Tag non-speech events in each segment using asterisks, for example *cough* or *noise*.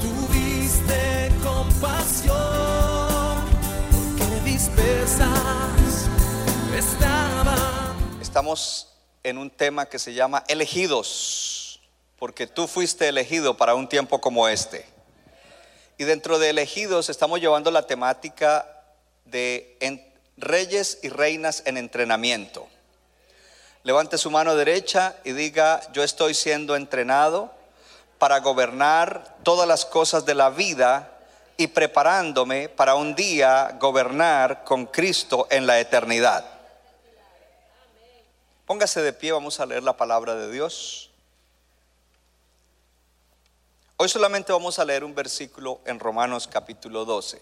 tuviste compasión, porque. Estamos en un tema que se llama elegidos, porque tú fuiste elegido para un tiempo como este. Y dentro de elegidos estamos llevando la temática de reyes y reinas en entrenamiento. Levante su mano derecha y diga, yo estoy siendo entrenado para gobernar todas las cosas de la vida y preparándome para un día gobernar con Cristo en la eternidad. Póngase de pie, vamos a leer la palabra de Dios. Hoy solamente vamos a leer un versículo en Romanos capítulo 12.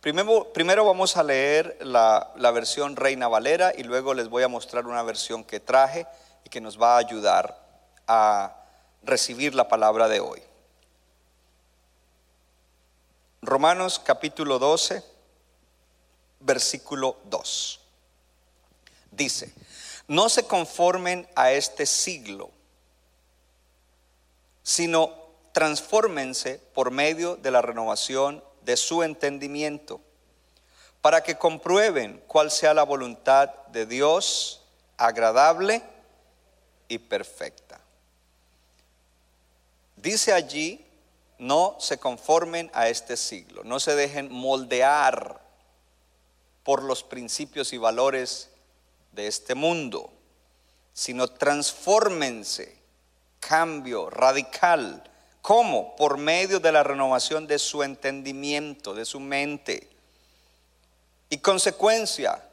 Primero, primero vamos a leer la, la versión Reina Valera y luego les voy a mostrar una versión que traje y que nos va a ayudar a recibir la palabra de hoy. Romanos capítulo 12, versículo 2. Dice, no se conformen a este siglo, sino transfórmense por medio de la renovación de su entendimiento, para que comprueben cuál sea la voluntad de Dios agradable y perfecta. Dice allí, no se conformen a este siglo, no se dejen moldear por los principios y valores de este mundo, sino transfórmense, cambio radical. ¿Cómo? Por medio de la renovación de su entendimiento, de su mente. Y consecuencia,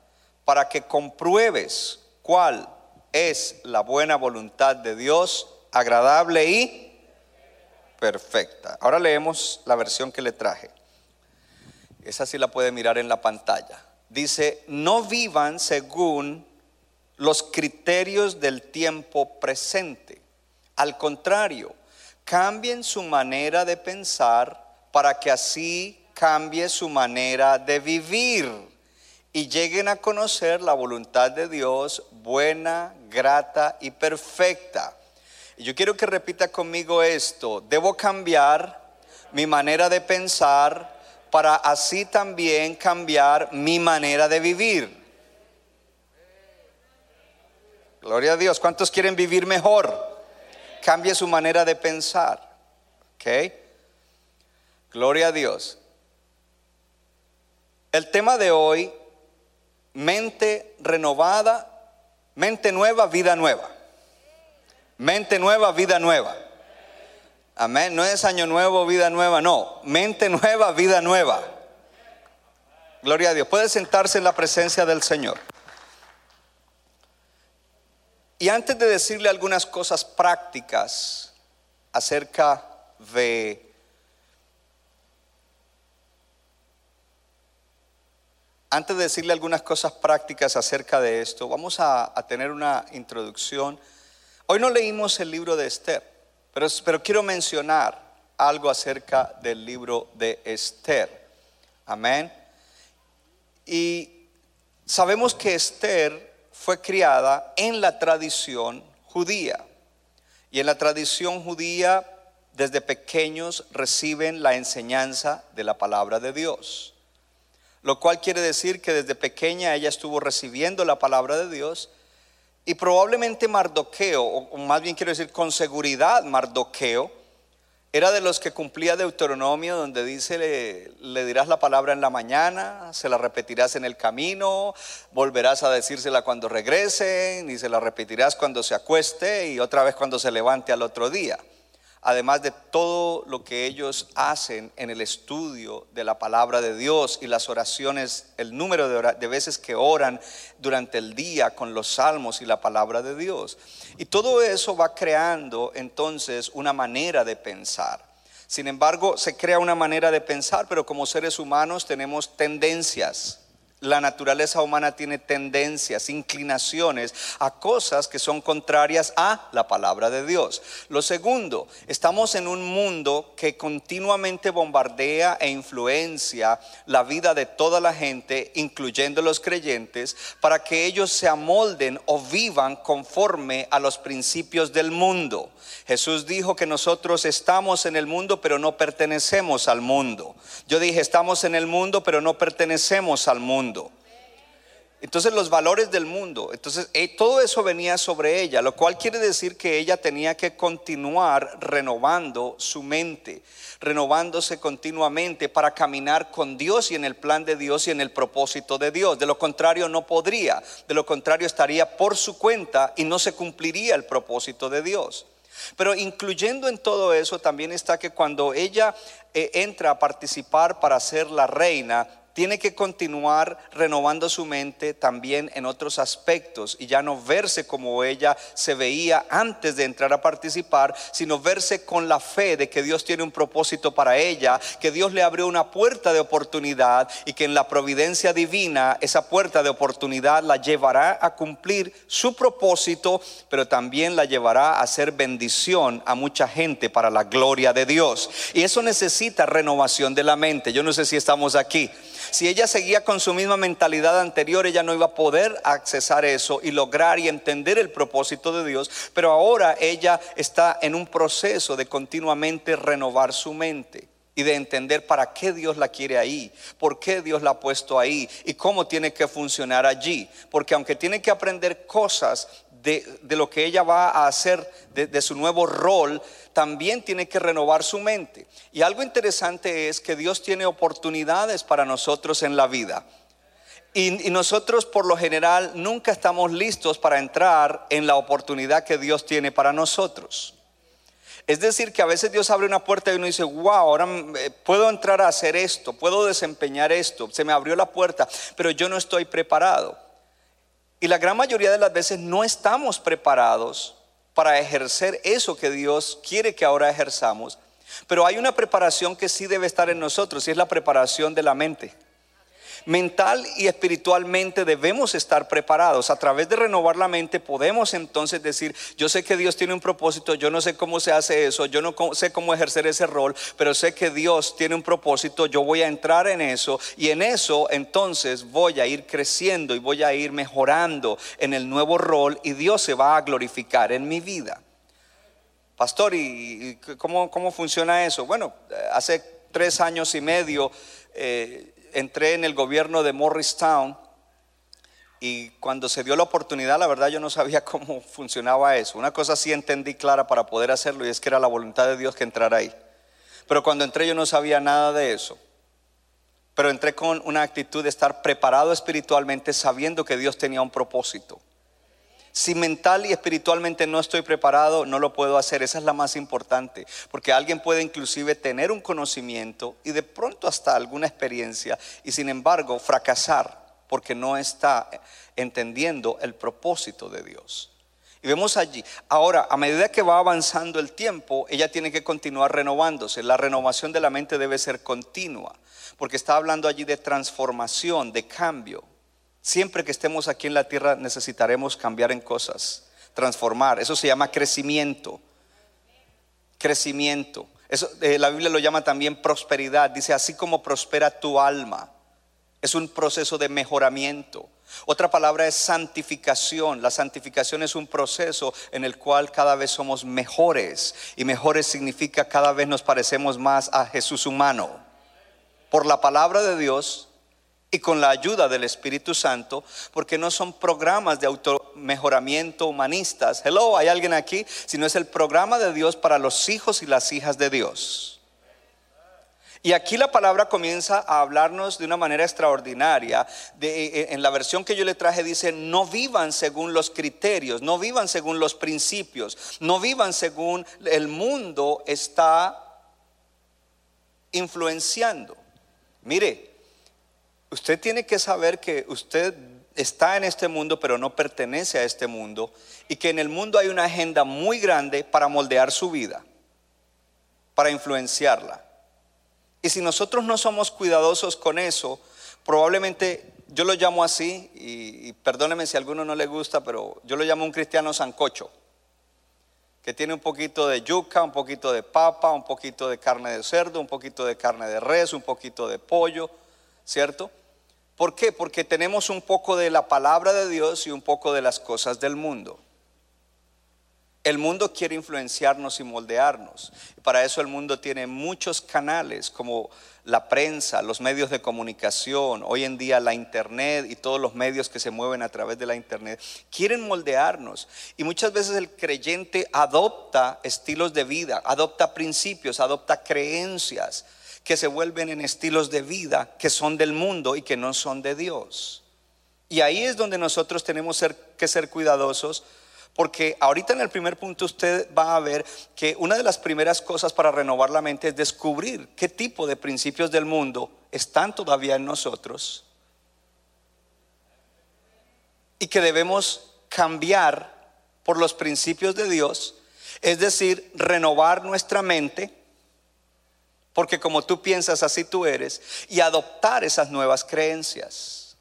para que compruebes cuál es la buena voluntad de Dios, agradable y perfecta. Ahora leemos la versión que le traje. Esa sí la puede mirar en la pantalla. Dice, no vivan según los criterios del tiempo presente. Al contrario, cambien su manera de pensar para que así cambie su manera de vivir y lleguen a conocer la voluntad de Dios buena, grata y perfecta. Yo quiero que repita conmigo esto, debo cambiar mi manera de pensar para así también cambiar mi manera de vivir. Gloria a Dios. ¿Cuántos quieren vivir mejor? Cambie su manera de pensar. ¿Ok? Gloria a Dios. El tema de hoy, mente renovada, mente nueva, vida nueva. Mente nueva, vida nueva. Amén. No es año nuevo, vida nueva, no. Mente nueva, vida nueva. Gloria a Dios. Puede sentarse en la presencia del Señor. Y antes de decirle algunas cosas prácticas acerca de antes de decirle algunas cosas prácticas acerca de esto, vamos a, a tener una introducción. Hoy no leímos el libro de Esther, pero, quiero mencionar algo acerca del libro de Esther. Amén. Y sabemos que Esther fue criada en la tradición judía. Y en la tradición judía, desde pequeños reciben la enseñanza de la palabra de Dios. Lo cual quiere decir que desde pequeña ella estuvo recibiendo la palabra de Dios. Y probablemente Mardoqueo, o más bien quiero decir con seguridad Mardoqueo, era de los que cumplía Deuteronomio, donde dice, le, le, dirás la palabra en la mañana, se la repetirás en el camino, volverás a decírsela cuando regresen, y se la repetirás cuando se acueste y otra vez cuando se levante al otro día. Además de todo lo que ellos hacen en el estudio de la palabra de Dios y las oraciones, el número de, veces que oran durante el día con los salmos y la palabra de Dios. Y todo eso va creando entonces una manera de pensar. Sin embargo, se crea una manera de pensar, pero como seres humanos tenemos tendencias. La naturaleza humana tiene tendencias, inclinaciones a cosas que son contrarias a la palabra de Dios. Lo segundo, estamos en un mundo que continuamente bombardea e influencia la vida de toda la gente, incluyendo los creyentes, para que ellos se amolden o vivan conforme a los principios del mundo. Jesús dijo que nosotros estamos en el mundo, pero no pertenecemos al mundo. Yo dije, estamos en el mundo, pero no pertenecemos al mundo. Entonces los valores del mundo, entonces eh, todo eso venía sobre ella, lo cual quiere decir que ella tenía que continuar renovando su mente, renovándose continuamente para caminar con Dios y en el plan de Dios y en el propósito de Dios. De lo contrario no podría, de lo contrario estaría por su cuenta y no se cumpliría el propósito de Dios. Pero incluyendo en todo eso también está que cuando ella eh, entra a participar para ser la reina, tiene que continuar renovando su mente también en otros aspectos y ya no verse como ella se veía antes de entrar a participar, sino verse con la fe de que Dios tiene un propósito para ella, que Dios le abrió una puerta de oportunidad y que en la providencia divina esa puerta de oportunidad la llevará a cumplir su propósito, pero también la llevará a ser bendición a mucha gente para la gloria de Dios. Y eso necesita renovación de la mente. Yo no sé si estamos aquí. Si ella seguía con su misma mentalidad anterior, ella no iba a poder accesar eso y lograr y entender el propósito de Dios. Pero ahora ella está en un proceso de continuamente renovar su mente y de entender para qué Dios la quiere ahí, por qué Dios la ha puesto ahí y cómo tiene que funcionar allí. Porque aunque tiene que aprender cosas de, lo que ella va a hacer, de, su nuevo rol, también tiene que renovar su mente. Y algo interesante es que Dios tiene oportunidades para nosotros en la vida. Y, y, nosotros por lo general nunca estamos listos para entrar en la oportunidad que Dios tiene para nosotros. Es decir, que a veces Dios abre una puerta y uno dice, wow, ahora eh, puedo entrar a hacer esto, puedo desempeñar esto, se me abrió la puerta, pero yo no estoy preparado. Y la gran mayoría de las veces no estamos preparados para ejercer eso que Dios quiere que ahora ejerzamos. Pero hay una preparación que sí debe estar en nosotros y es la preparación de la mente. Mental y espiritualmente debemos estar preparados. A través de renovar la mente podemos entonces decir, yo sé que Dios tiene un propósito, yo no sé cómo se hace eso, yo no sé cómo ejercer ese rol, pero sé que Dios tiene un propósito, yo voy a entrar en eso y en eso entonces voy a ir creciendo y voy a ir mejorando en el nuevo rol y Dios se va a glorificar en mi vida. Pastor, ¿y cómo, cómo funciona eso? Bueno, hace tres años y medio eh, entré en el gobierno de Morristown y cuando se dio la oportunidad, la verdad yo no sabía *laughs* cómo funcionaba eso. Una cosa sí entendí clara para poder hacerlo y es que era la voluntad de Dios que entrara ahí. Pero cuando entré yo no sabía nada de eso. Pero entré con una actitud de estar preparado espiritualmente sabiendo que Dios tenía un propósito. Si mental y espiritualmente no estoy preparado, no lo puedo hacer. Esa es la más importante. Porque alguien puede inclusive tener un conocimiento y de pronto hasta alguna experiencia y sin embargo fracasar porque no está entendiendo el propósito de Dios. Y vemos allí, ahora, a medida que va avanzando el tiempo, ella tiene que continuar renovándose. La renovación de la mente debe ser continua, porque está hablando allí de transformación, de cambio. Siempre que estemos aquí en la tierra necesitaremos cambiar en cosas, transformar. Eso se llama crecimiento. Crecimiento. Eh, la Biblia lo llama también prosperidad. Dice, así como prospera tu alma. Es un proceso de mejoramiento. Otra palabra es santificación. La santificación es un proceso en el cual cada vez somos mejores. Y mejores significa cada vez nos parecemos más a Jesús humano. Por la palabra de Dios y con la ayuda del Espíritu Santo, porque no son programas de automejoramiento humanistas. Hello, ¿hay alguien aquí? Sino es el programa de Dios para los hijos y las hijas de Dios. Y aquí la palabra comienza a hablarnos de una manera extraordinaria. De, eh, en la versión que yo le traje dice, no vivan según los criterios, no vivan según los principios, no vivan según el mundo está influenciando. Mire, Usted tiene que saber que usted está en este mundo, pero no pertenece a este mundo, y que en el mundo hay una agenda muy grande para moldear su vida. para influenciarla. Y si nosotros no somos cuidadosos con eso, probablemente yo lo llamo así, y, perdóneme si a alguno no le gusta, pero yo lo llamo un cristiano sancocho, que tiene un poquito de yuca, un poquito de papa, un poquito de carne de cerdo, un poquito de carne de res, un poquito de pollo, ¿cierto? ¿Por qué? Porque tenemos un poco de la palabra de Dios y un poco de las cosas del mundo. El mundo quiere influenciarnos y moldearnos. Para eso el mundo tiene muchos canales como la prensa, los medios de comunicación, hoy en día la internet y todos los medios que se mueven a través de la internet. Quieren moldearnos. Y muchas veces el creyente adopta estilos de vida, adopta principios, adopta creencias que se vuelven en estilos de vida que son del mundo y que no son de Dios. Y ahí es donde nosotros tenemos que ser cuidadosos porque ahorita en el primer punto usted va a ver que una de las primeras cosas para renovar la mente es descubrir qué tipo de principios del mundo están todavía en nosotros y que debemos cambiar por los principios de Dios, es decir, renovar nuestra mente, porque como tú piensas, así tú eres, y adoptar esas nuevas creencias.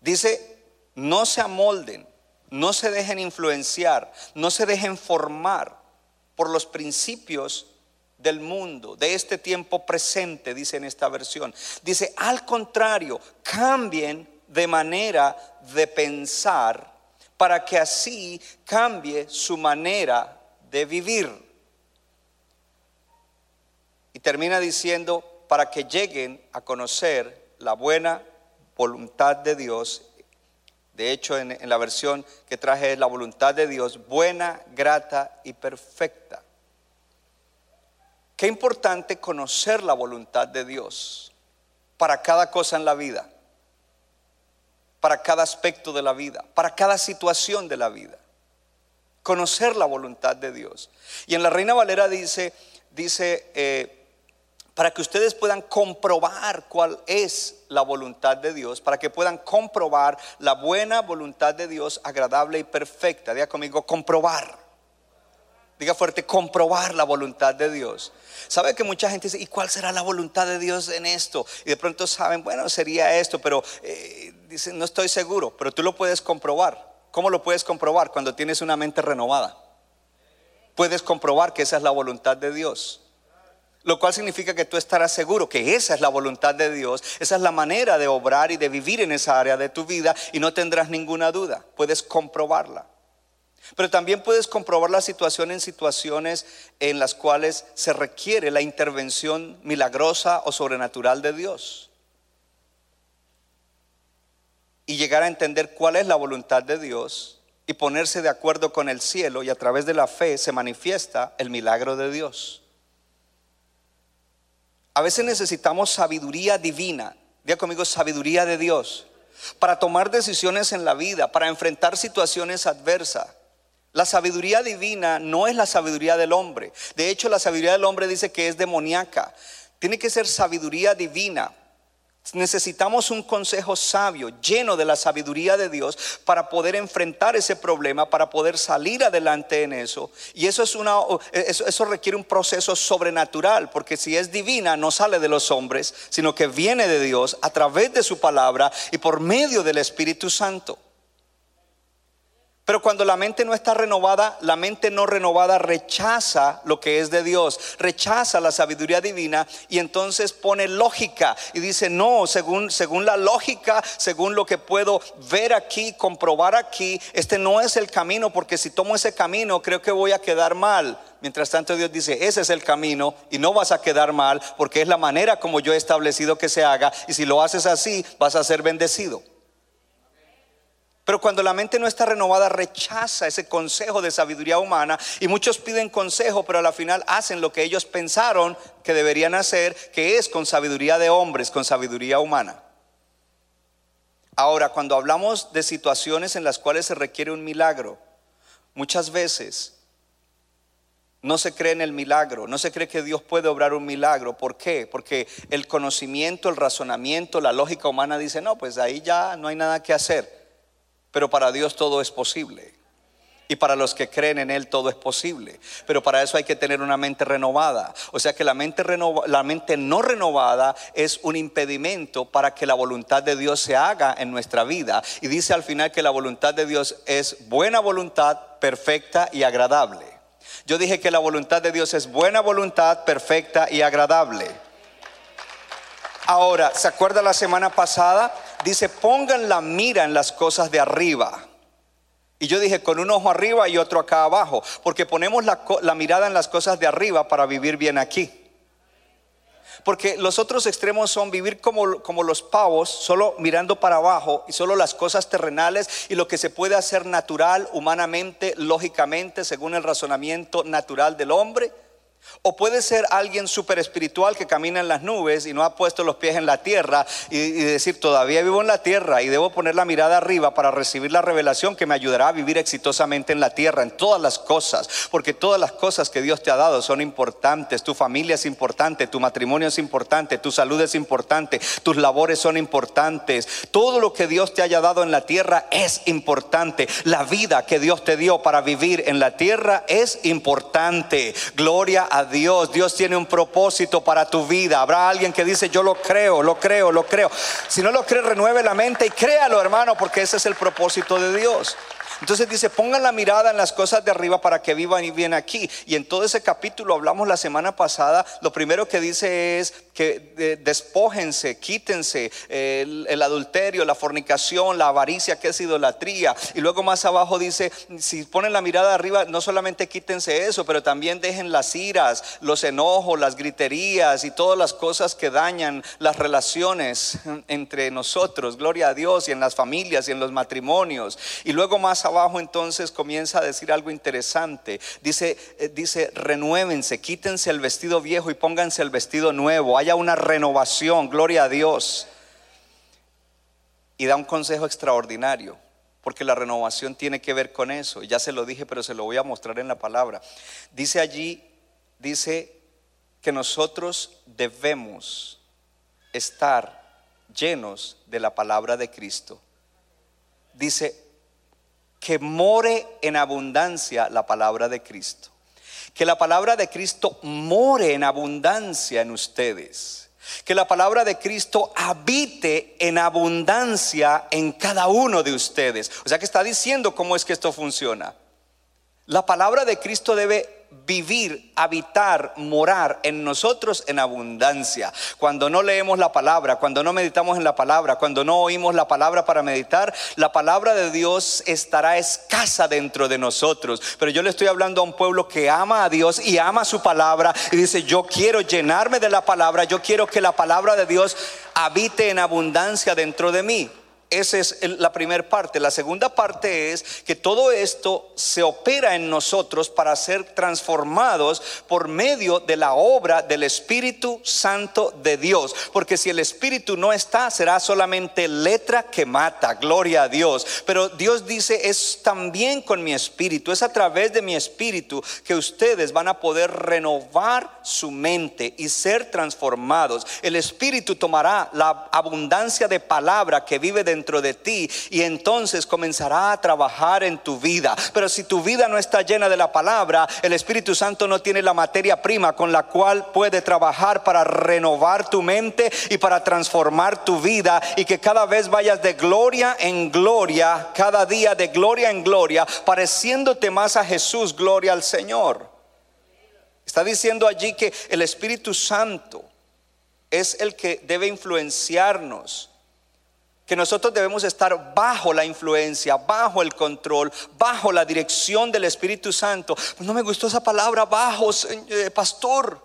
Dice no se amolden, no se dejen influenciar, no se dejen formar por los principios del mundo, de este tiempo presente, dice en esta versión. Dice, al contrario, cambien de manera de pensar para que así cambie su manera de vivir. Termina diciendo, para que lleguen a conocer la buena voluntad de Dios de hecho, en, la versión que traje es la voluntad de Dios, buena, grata y perfecta. Qué importante conocer la voluntad de Dios para cada cosa en la vida, para cada aspecto de la vida, para cada situación de la vida. Conocer la voluntad de Dios. Y en la Reina Valera dice, dice, eh, para que ustedes puedan comprobar cuál es la voluntad de Dios, para que puedan comprobar la buena voluntad de Dios, agradable y perfecta. Diga conmigo, comprobar. Diga fuerte, comprobar la voluntad de Dios. Sabe que mucha gente dice, ¿y cuál será la voluntad de Dios en esto? Y de pronto saben, bueno, sería esto, pero eh, dicen, no estoy seguro, pero tú lo puedes comprobar. ¿Cómo lo puedes comprobar? Cuando tienes una mente renovada. Puedes comprobar que esa es la voluntad de Dios. Lo cual significa que tú estarás seguro que esa es la voluntad de Dios, esa es la manera de obrar y de vivir en esa área de tu vida y no tendrás ninguna duda, puedes comprobarla. Pero también puedes comprobar la situación en situaciones en las cuales se requiere la intervención milagrosa o sobrenatural de Dios. Y llegar a entender cuál es la voluntad de Dios y ponerse de acuerdo con el cielo y a través de la fe se manifiesta el milagro de Dios. A veces necesitamos sabiduría divina, diga conmigo sabiduría de Dios, para tomar decisiones en la vida, para enfrentar situaciones adversas. La sabiduría divina no es la sabiduría del hombre. De hecho, la sabiduría del hombre dice que es demoníaca. Tiene que ser sabiduría divina. Necesitamos un consejo sabio, lleno de la sabiduría de Dios, para poder enfrentar ese problema, para poder salir adelante en eso. Y eso, es una, eso, eso requiere un proceso sobrenatural, porque si es divina, no sale de los hombres, sino que viene de Dios a través de su palabra y por medio del Espíritu Santo. Pero cuando la mente no está renovada, la mente no renovada rechaza lo que es de Dios, rechaza la sabiduría divina y entonces pone lógica y dice, no, según, según la lógica, según lo que puedo ver aquí, comprobar aquí, este no es el camino porque si tomo ese camino creo que voy a quedar mal. Mientras tanto Dios dice, ese es el camino y no vas a quedar mal porque es la manera como yo he establecido que se haga y si lo haces así vas a ser bendecido. Pero cuando la mente no está renovada, rechaza ese consejo de sabiduría humana y muchos piden consejo, pero al final hacen lo que ellos pensaron que deberían hacer, que es con sabiduría de hombres, con sabiduría humana. Ahora, cuando hablamos de situaciones en las cuales se requiere un milagro, muchas veces no se cree en el milagro, no se cree que Dios puede obrar un milagro. ¿Por qué? Porque el conocimiento, el razonamiento, la lógica humana dice, no, pues ahí ya no hay nada que hacer pero para Dios todo es posible. Y para los que creen en Él todo es posible. Pero para eso hay que tener una mente renovada. O sea que la mente, renova- la mente no renovada es un impedimento para que la voluntad de Dios se haga en nuestra vida. Y dice al final que la voluntad de Dios es buena voluntad, perfecta y agradable. Yo dije que la voluntad de Dios es buena voluntad, perfecta y agradable. Ahora, ¿se acuerda la semana pasada? Dice, pongan la mira en las cosas de arriba. Y yo dije, con un ojo arriba y otro acá abajo, porque ponemos la, mirada en las cosas de arriba para vivir bien aquí. Porque los otros extremos son vivir como, como los pavos, solo mirando para abajo y solo las cosas terrenales y lo que se puede hacer natural, humanamente, lógicamente, según el razonamiento natural del hombre. O puede ser alguien súper espiritual que camina en las nubes y no ha puesto los pies en la tierra y, decir, todavía vivo en la tierra y debo poner la mirada arriba para recibir la revelación que me ayudará a vivir exitosamente en la tierra, en todas las cosas. Porque todas las cosas que Dios te ha dado son importantes. Tu familia es importante, tu matrimonio es importante, tu salud es importante, tus labores son importantes. Todo lo que Dios te haya dado en la tierra es importante. La vida que Dios te dio para vivir en la tierra es importante. Gloria a Dios. Dios tiene un propósito para tu vida. Habrá alguien que dice, yo lo creo, lo creo, lo creo. Si no lo cree, renueve la mente y créalo, hermano, porque ese es el propósito de Dios. Entonces dice, pongan la mirada en las cosas de arriba para que vivan y bien aquí. Y en todo ese capítulo hablamos la semana pasada, lo primero que dice es que eh, despójense, quítense eh, el, adulterio, la fornicación, la avaricia que es idolatría. Y luego más abajo dice, si ponen la mirada arriba, no solamente quítense eso, pero también dejen las iras, los enojos, las griterías y todas las cosas que dañan las relaciones entre nosotros, gloria a Dios, y en las familias y en los matrimonios. Y luego más entonces comienza a decir algo interesante. Dice, eh, dice, renuévense, quítense el vestido viejo y pónganse el vestido nuevo. Haya una renovación, gloria a Dios. Y da un consejo extraordinario, porque la renovación tiene que ver con eso. Ya se lo dije, pero se lo voy a mostrar en la palabra. Dice allí, dice que nosotros debemos estar llenos de la palabra de Cristo. Dice que more en abundancia la palabra de Cristo. Que la palabra de Cristo more en abundancia en ustedes. Que la palabra de Cristo habite en abundancia en cada uno de ustedes. O sea que está diciendo cómo es que esto funciona. La palabra de Cristo debe vivir, habitar, morar en nosotros en abundancia. Cuando no leemos la palabra, cuando no meditamos en la palabra, cuando no oímos la palabra para meditar, la palabra de Dios estará escasa dentro de nosotros. Pero yo le estoy hablando a un pueblo que ama a Dios y ama su palabra y dice, yo quiero llenarme de la palabra, yo quiero que la palabra de Dios habite en abundancia dentro de mí. Esa es la primera parte. La segunda parte es que todo esto se opera en nosotros para ser transformados por medio de la obra del Espíritu Santo de Dios. Porque si el Espíritu no está, será solamente letra que mata. Gloria a Dios. Pero Dios dice, es también con mi Espíritu, es a través de mi Espíritu que ustedes van a poder renovar su mente y ser transformados. El Espíritu tomará la abundancia de palabra que vive dentro de ti y entonces comenzará a trabajar en tu vida. Pero si tu vida no está llena de la palabra, el Espíritu Santo no tiene la materia prima con la cual puede trabajar para renovar tu mente y para transformar tu vida y que cada vez vayas de gloria en gloria, cada día de gloria en gloria, pareciéndote más a Jesús, gloria al Señor. Está diciendo allí que el Espíritu Santo es el que debe influenciarnos que nosotros debemos estar bajo la influencia, bajo el control, bajo la dirección del Espíritu Santo. No me gustó esa palabra, bajo, eh, pastor.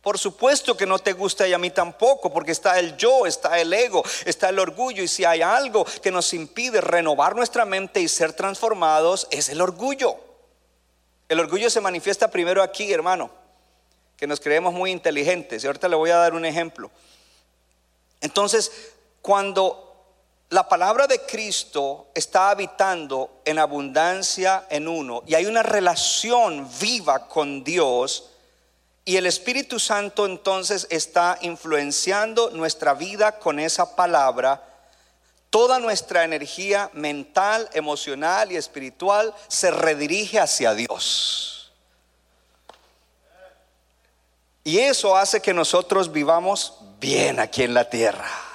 Por supuesto que no te gusta y a mí tampoco, porque está el yo, está el ego, está el orgullo. Y si hay algo que nos impide renovar nuestra mente y ser transformados, es el orgullo. El orgullo se manifiesta primero aquí, hermano, que nos creemos muy inteligentes. Y ahorita le voy a dar un ejemplo. Entonces, cuando la palabra de Cristo está habitando en abundancia en uno y hay una relación viva con Dios y el Espíritu Santo entonces está influenciando nuestra vida con esa palabra, toda nuestra energía mental, emocional y espiritual se redirige hacia Dios. Y eso hace que nosotros vivamos bien aquí en la tierra.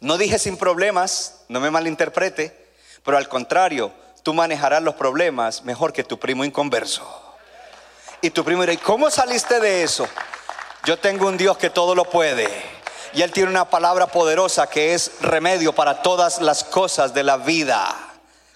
No dije sin problemas, no me malinterprete, pero al contrario, tú manejarás los problemas mejor que tu primo inconverso. Y tu primo dirá, ¿y cómo saliste de eso? Yo tengo un Dios que todo lo puede. Y Él tiene una palabra poderosa que es remedio para todas las cosas de la vida.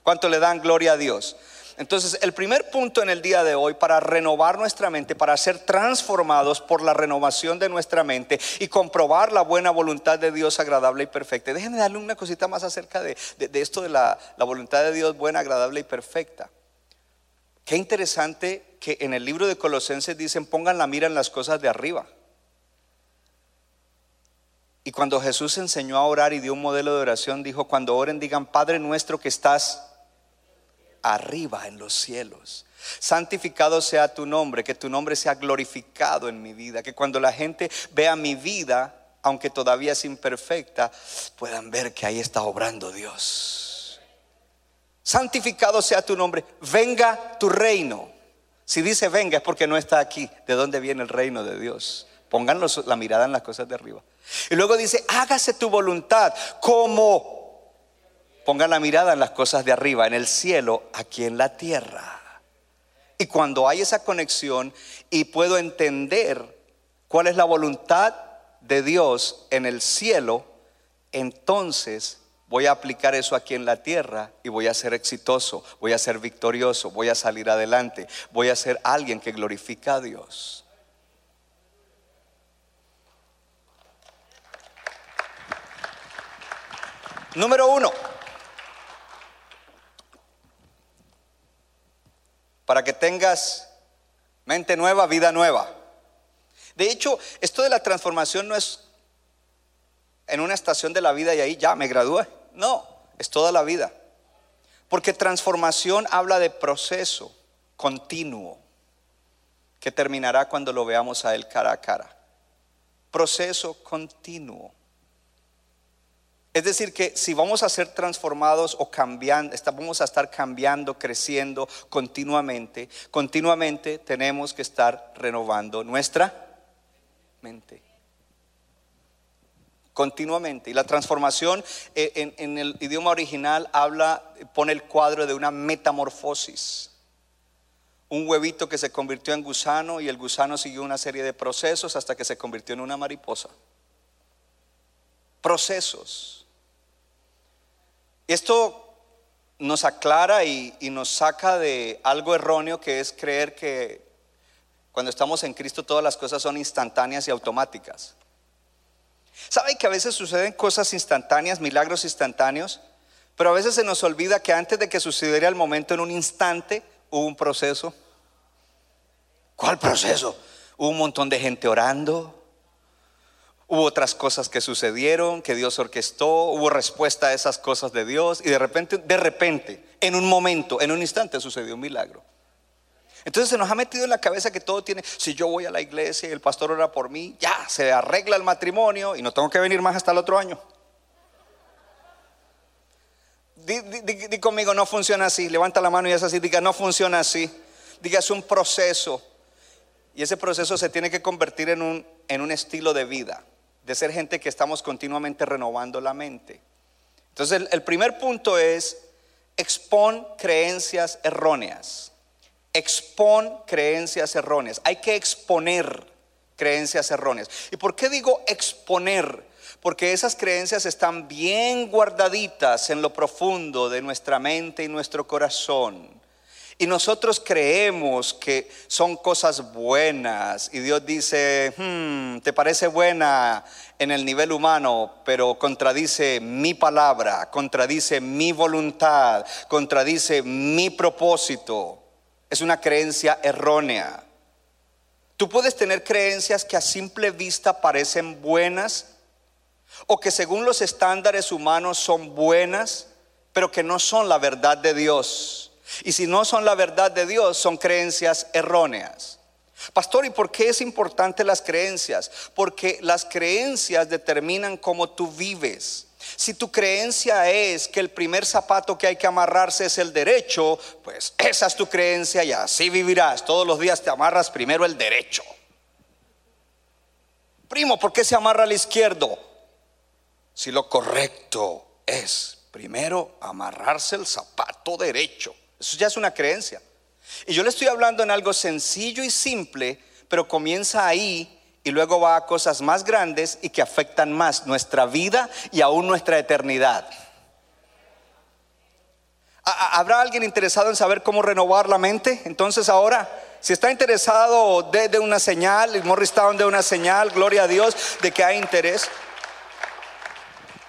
¿Cuánto le dan gloria a Dios? Entonces, el primer punto en el día de hoy para renovar nuestra mente, para ser transformados por la renovación de nuestra mente y comprobar la buena voluntad de Dios agradable y perfecta. Déjenme darle una cosita más acerca de, de esto de la, la voluntad de Dios buena, agradable y perfecta. Qué interesante que en el libro de Colosenses dicen pongan la mira en las cosas de arriba. Y cuando Jesús enseñó a orar y dio un modelo de oración, dijo, cuando oren digan, Padre nuestro que estás arriba en los cielos. Santificado sea tu nombre, que tu nombre sea glorificado en mi vida, que cuando la gente vea mi vida, aunque todavía es imperfecta, puedan ver que ahí está obrando Dios. Santificado sea tu nombre, venga tu reino. Si dice venga es porque no está aquí. ¿De dónde viene el reino de Dios? Pongan la mirada en las cosas de arriba. Y luego dice, hágase tu voluntad como Pongan la mirada en las cosas de arriba, en el cielo, aquí en la tierra. Y cuando hay esa conexión y puedo entender cuál es la voluntad de Dios en el cielo, entonces voy a aplicar eso aquí en la tierra y voy a ser exitoso, voy a ser victorioso, voy a salir adelante, voy a ser alguien que glorifica a Dios. Número uno. Para que tengas mente nueva, vida nueva. De hecho, esto de la transformación no es en una estación de la vida y ahí ya me gradué. No, es toda la vida. Porque transformación habla de proceso continuo que terminará cuando lo veamos a Él cara a cara. Proceso continuo. Es decir, que si vamos a ser transformados o cambiando, vamos a estar cambiando, creciendo continuamente, continuamente tenemos que estar renovando nuestra mente. Continuamente. Y la transformación eh, en, en el idioma original habla, pone el cuadro de una metamorfosis. Un huevito que se convirtió en gusano y el gusano siguió una serie de procesos hasta que se convirtió en una mariposa. Procesos. Esto nos aclara y, nos saca de algo erróneo que es creer que cuando estamos en Cristo todas las cosas son instantáneas y automáticas. ¿Sabe que a veces suceden cosas instantáneas, milagros instantáneos? Pero a veces se nos olvida que antes de que sucediera el momento en un instante hubo un proceso. ¿Cuál proceso? Hubo un montón de gente orando, Hubo otras cosas que sucedieron, que Dios orquestó, hubo respuesta a esas cosas de Dios y de repente, de repente, en un momento, en un instante sucedió un milagro. Entonces se nos ha metido en la cabeza que todo tiene, si yo voy a la iglesia y el pastor ora por mí, ya, se arregla el matrimonio y no tengo que venir más hasta el otro año. Di, conmigo, no funciona así. Levanta la mano y es así. Diga, no funciona así. Diga, es un proceso. Y ese proceso se tiene que convertir en un, en un estilo de vida de ser gente que estamos continuamente renovando la mente. Entonces, el, primer punto es, expon creencias erróneas. Expon creencias erróneas. Hay que exponer creencias erróneas. ¿Y por qué digo exponer? Porque esas creencias están bien guardaditas en lo profundo de nuestra mente y nuestro corazón. Y nosotros creemos que son cosas buenas. Y Dios dice, hmm, ¿te parece buena en el nivel humano, pero contradice mi palabra, contradice mi voluntad, contradice mi propósito? Es una creencia errónea. Tú puedes tener creencias que a simple vista parecen buenas o que según los estándares humanos son buenas, pero que no son la verdad de Dios. Y si no son la verdad de Dios, son creencias erróneas. Pastor, ¿y por qué es importante las creencias? Porque las creencias determinan cómo tú vives. Si tu creencia es que el primer zapato que hay que amarrarse es el derecho, pues esa es tu creencia y así vivirás. Todos los días te amarras primero el derecho. Primo, ¿por qué se amarra al izquierdo? Si lo correcto es primero amarrarse el zapato derecho. Eso ya es una creencia. Y yo le estoy hablando en algo sencillo y simple, pero comienza ahí y luego va a cosas más grandes y que afectan más nuestra vida y aún nuestra eternidad. ¿Habrá alguien interesado en saber cómo renovar la mente? Entonces ahora, si está interesado, de, una señal, Morristown de una señal, gloria a Dios, de que hay interés.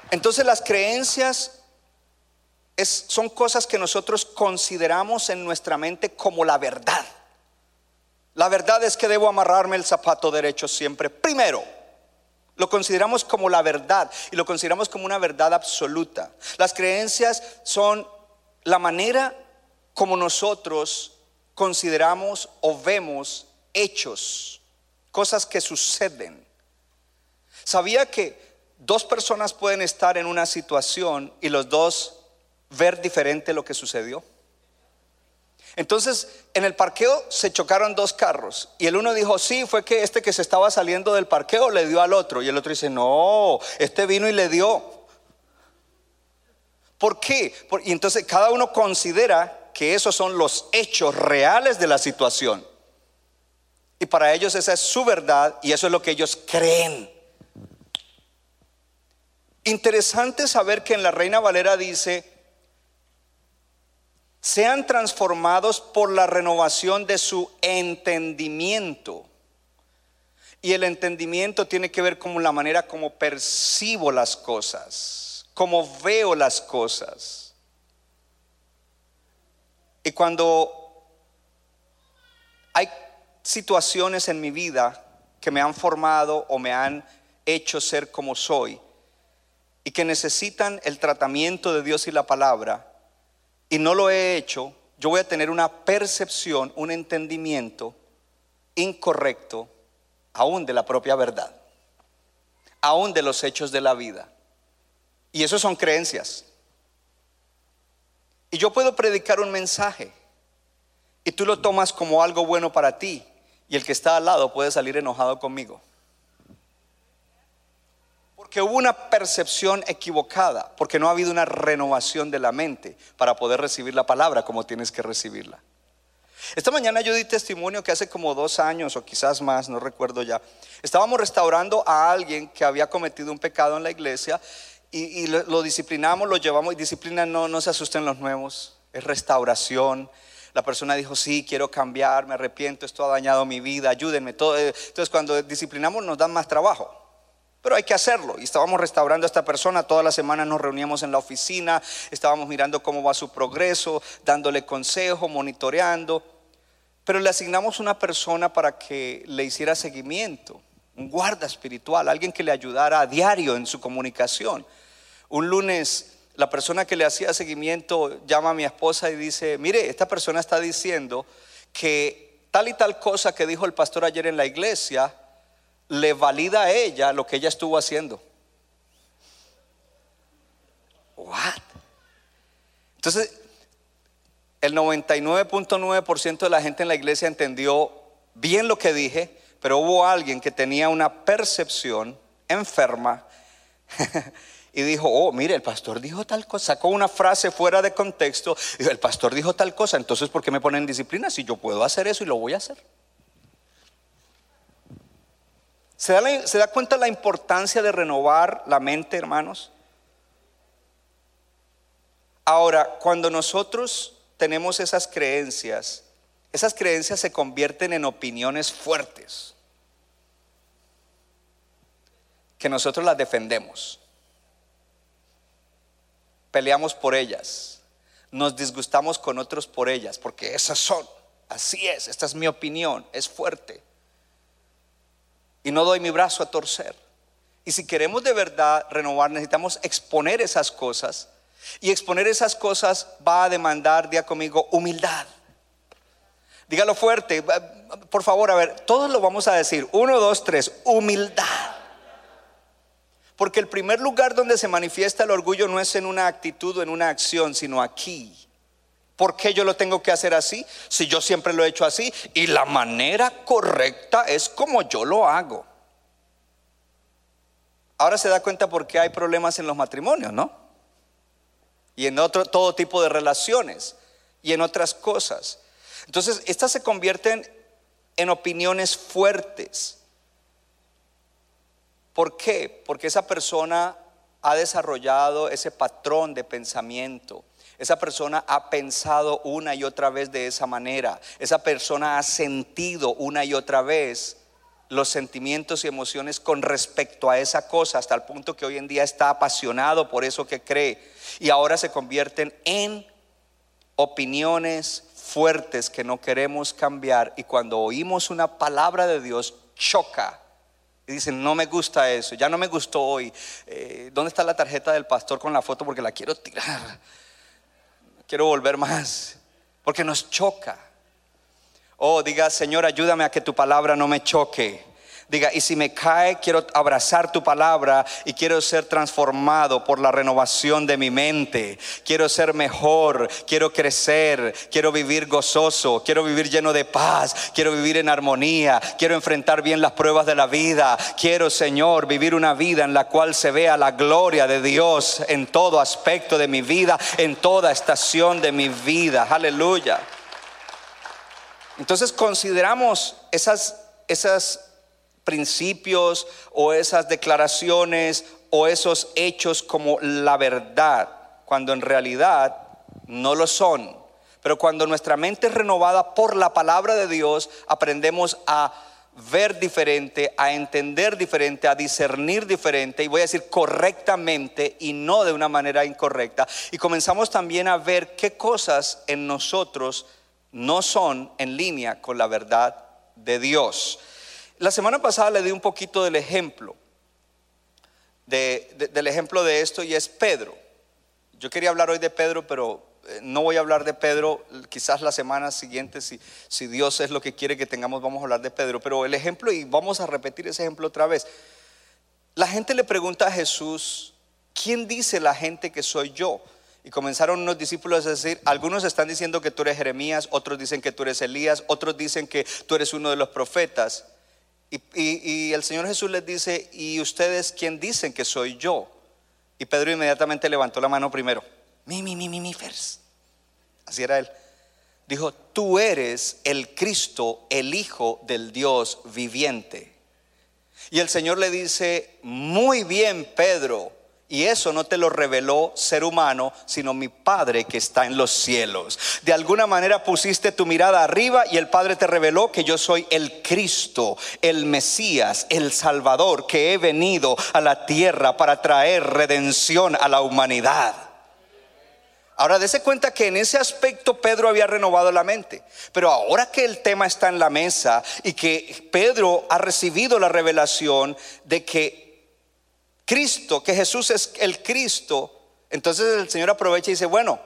Entonces las creencias son cosas que nosotros consideramos en nuestra mente como la verdad. La verdad es que debo amarrarme el zapato derecho siempre. Primero, lo consideramos como la verdad y lo consideramos como una verdad absoluta. Las creencias son la manera como nosotros consideramos o vemos hechos, cosas que suceden. ¿Sabía que dos personas pueden estar en una situación y los dos ver diferente lo que sucedió? Entonces, en el parqueo se chocaron dos carros y el uno dijo, sí, fue que este que se estaba saliendo del parqueo le dio al otro y el otro dice, no, este vino y le dio. ¿Por qué? y entonces cada uno considera que esos son los hechos reales de la situación. Y para ellos esa es su verdad y eso es lo que ellos creen. Interesante saber que en la Reina Valera dice, sean transformados por la renovación de su entendimiento. Y el entendimiento tiene que ver con la manera como percibo las cosas, como veo las cosas. Y cuando hay situaciones en mi vida que me han formado o me han hecho ser como soy y que necesitan el tratamiento de Dios y la palabra, y no lo he hecho, yo voy a tener una percepción, un entendimiento incorrecto aún de la propia verdad, aún de los hechos de la vida. Y eso son creencias. Y yo puedo predicar un mensaje y tú lo tomas como algo bueno para ti y el que está al lado puede salir enojado conmigo que hubo una percepción equivocada, porque no ha habido una renovación de la mente para poder recibir la palabra como tienes que recibirla. Esta mañana yo di testimonio que hace como dos años o quizás más, no recuerdo ya, estábamos restaurando a alguien que había cometido un pecado en la iglesia y, lo, disciplinamos, lo llevamos y disciplina no, no se asusten los nuevos, es restauración. La persona dijo, sí, quiero cambiar, me arrepiento, esto ha dañado mi vida, ayúdenme. Todo. Entonces cuando disciplinamos nos dan más trabajo. Pero hay que hacerlo. Y estábamos restaurando a esta persona. Toda la semana nos reuníamos en la oficina. Estábamos mirando cómo va su progreso, dándole consejo, monitoreando. Pero le asignamos una persona para que le hiciera seguimiento. Un guarda espiritual, alguien que le ayudara a diario en su comunicación. Un lunes la persona que le hacía seguimiento llama a mi esposa y dice, mire, esta persona está diciendo que tal y tal cosa que dijo el pastor ayer en la iglesia le valida a ella lo que ella estuvo haciendo. What? Entonces, el 99.9% de la gente en la iglesia entendió bien lo que dije, pero hubo alguien que tenía una percepción enferma *laughs* y dijo, oh, mire, el pastor dijo tal cosa, sacó una frase fuera de contexto, dijo, el pastor dijo tal cosa, entonces ¿por qué me ponen disciplina si yo puedo hacer eso y lo voy a hacer? ¿Se da, ¿Se da cuenta la importancia de renovar la mente, hermanos? Ahora, cuando nosotros tenemos esas creencias, esas creencias se convierten en opiniones fuertes, que nosotros las defendemos, peleamos por ellas, nos disgustamos con otros por ellas, porque esas son, así es, esta es mi opinión, es fuerte y no doy mi brazo a torcer. Y si queremos de verdad renovar, necesitamos exponer esas cosas. Y exponer esas cosas va a demandar, día conmigo, humildad. Dígalo fuerte, por favor, a ver, todos lo vamos a decir. Uno, dos, tres, humildad. Porque el primer lugar donde se manifiesta el orgullo no es en una actitud o en una acción, sino aquí. ¿Por qué yo lo tengo que hacer así? Si yo siempre lo he hecho así y la manera correcta es como yo lo hago. Ahora se da cuenta por qué hay problemas en los matrimonios, ¿no? Y en otro todo tipo de relaciones y en otras cosas. Entonces, estas se convierten en opiniones fuertes. ¿Por qué? Porque esa persona ha desarrollado ese patrón de pensamiento. Esa persona ha pensado una y otra vez de esa manera. Esa persona ha sentido una y otra vez los sentimientos y emociones con respecto a esa cosa hasta el punto que hoy en día está apasionado por eso que cree y ahora se convierten en opiniones fuertes que no queremos cambiar y cuando oímos una palabra de Dios choca y dicen, no me gusta eso, ya no me gustó hoy. Eh, ¿Dónde está la tarjeta del pastor con la foto? Porque la quiero tirar. Quiero volver más. Porque nos choca. Oh, diga, Señor, ayúdame a que tu palabra no me choque. Diga, y si me cae, quiero abrazar tu palabra y quiero ser transformado por la renovación de mi mente. Quiero ser mejor, quiero crecer, quiero vivir gozoso, quiero vivir lleno de paz, quiero vivir en armonía, quiero enfrentar bien las pruebas de la vida. Quiero, Señor, vivir una vida en la cual se vea la gloria de Dios en todo aspecto de mi vida, en toda estación de mi vida. Aleluya. Entonces consideramos esas, esas principios o esas declaraciones o esos hechos como la verdad, cuando en realidad no lo son. Pero cuando nuestra mente es renovada por la palabra de Dios, aprendemos a ver diferente, a entender diferente, a discernir diferente, y voy a decir correctamente y no de una manera incorrecta. Y comenzamos también a ver qué cosas en nosotros no son en línea con la verdad de Dios. La semana pasada le di un poquito del ejemplo, del ejemplo de esto y es Pedro. Yo quería hablar hoy de Pedro, pero eh, no voy a hablar de Pedro, quizás la semana siguiente, si, si Dios es lo que quiere que tengamos, vamos a hablar de Pedro. Pero el ejemplo, y vamos a repetir ese ejemplo otra vez. La gente le pregunta a Jesús, ¿quién dice la gente que soy yo? Y comenzaron unos discípulos a decir, algunos están diciendo que tú eres Jeremías, otros dicen que tú eres Elías, otros dicen que tú eres uno de los profetas. Y, el Señor Jesús les dice, ¿y ustedes quién dicen que soy yo? Y Pedro inmediatamente levantó la mano primero. Mi, mi, mi, mi, mi, fers. Así era él. Dijo, tú eres el Cristo, el Hijo del Dios viviente. Y el Señor le dice, muy bien, Pedro y eso no te lo reveló ser humano, sino mi Padre que está en los cielos. De alguna manera pusiste tu mirada arriba y el Padre te reveló que yo soy el Cristo, el Mesías, el Salvador, que he venido a la tierra para traer redención a la humanidad. Ahora dése cuenta que en ese aspecto Pedro había renovado la mente. Pero ahora que el tema está en la mesa y que Pedro ha recibido la revelación de que Cristo, que Jesús es el Cristo, entonces el Señor aprovecha y dice, bueno,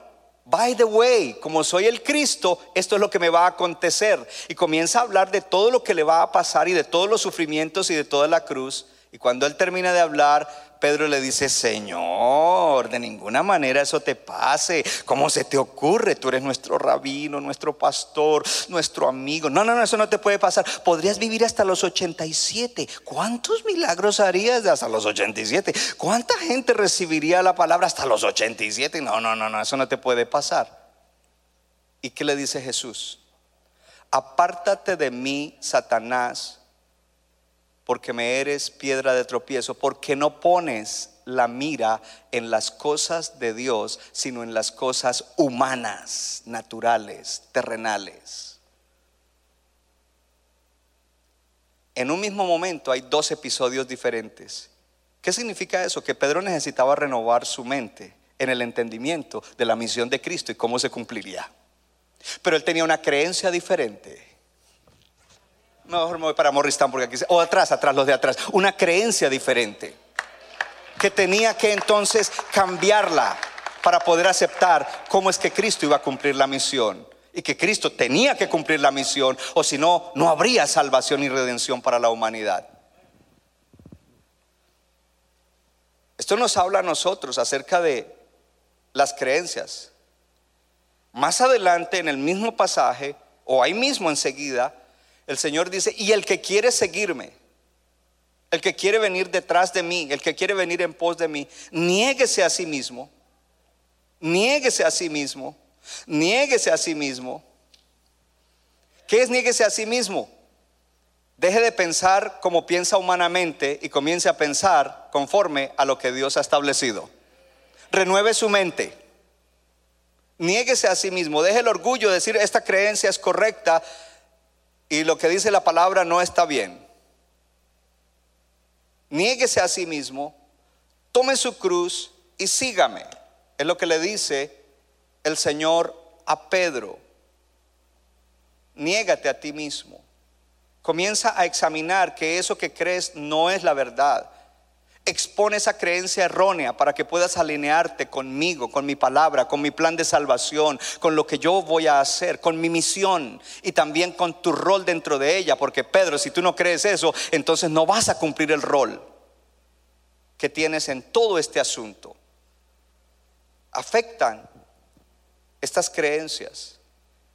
by the way, como soy el Cristo, esto es lo que me va a acontecer. Y comienza a hablar de todo lo que le va a pasar y de todos los sufrimientos y de toda la cruz. Y cuando él termina de hablar, Pedro le dice, Señor, de ninguna manera eso te pase. ¿Cómo se te ocurre? Tú eres nuestro rabino, nuestro pastor, nuestro amigo. No, no, no, eso no te puede pasar. Podrías vivir hasta los 87. ¿Cuántos milagros harías hasta los 87? ¿Cuánta gente recibiría la palabra hasta los 87? No, no, no, no, eso no te puede pasar. ¿Y qué le dice Jesús? Apártate de mí, Satanás porque me eres piedra de tropiezo, porque no pones la mira en las cosas de Dios, sino en las cosas humanas, naturales, terrenales. En un mismo momento hay dos episodios diferentes. ¿Qué significa eso? Que Pedro necesitaba renovar su mente en el entendimiento de la misión de Cristo y cómo se cumpliría. Pero él tenía una creencia diferente Mejor me voy para Morristown porque aquí, o atrás, atrás, los de atrás. Una creencia diferente. Que tenía que entonces cambiarla para poder aceptar cómo es que Cristo iba a cumplir la misión. Y que Cristo tenía que cumplir la misión, o si no, no habría salvación y redención para la humanidad. Esto nos habla a nosotros acerca de las creencias. Más adelante en el mismo pasaje, o ahí mismo enseguida, el Señor dice, y el que quiere seguirme, el que quiere venir detrás de mí, el que quiere venir en pos de mí, niéguese a sí mismo, niéguese a sí mismo, niéguese a sí mismo. ¿Qué es niéguese a sí mismo? Deje de pensar como piensa humanamente y comience a pensar conforme a lo que Dios ha establecido. Renueve su mente. Niéguese a sí mismo. Deje el orgullo de decir esta creencia es correcta y lo que dice la palabra no está bien. Niéguese a sí mismo, tome su cruz y sígame. Es lo que le dice el Señor a Pedro. Niégate a ti mismo. Comienza a examinar que eso que crees no es la verdad. Expone esa creencia errónea para que puedas alinearte conmigo, con mi palabra, con mi plan de salvación, con lo que yo voy a hacer, con mi misión y también con tu rol dentro de ella. Porque Pedro, si tú no crees eso, entonces no vas a cumplir el rol que tienes en todo este asunto. Afectan estas creencias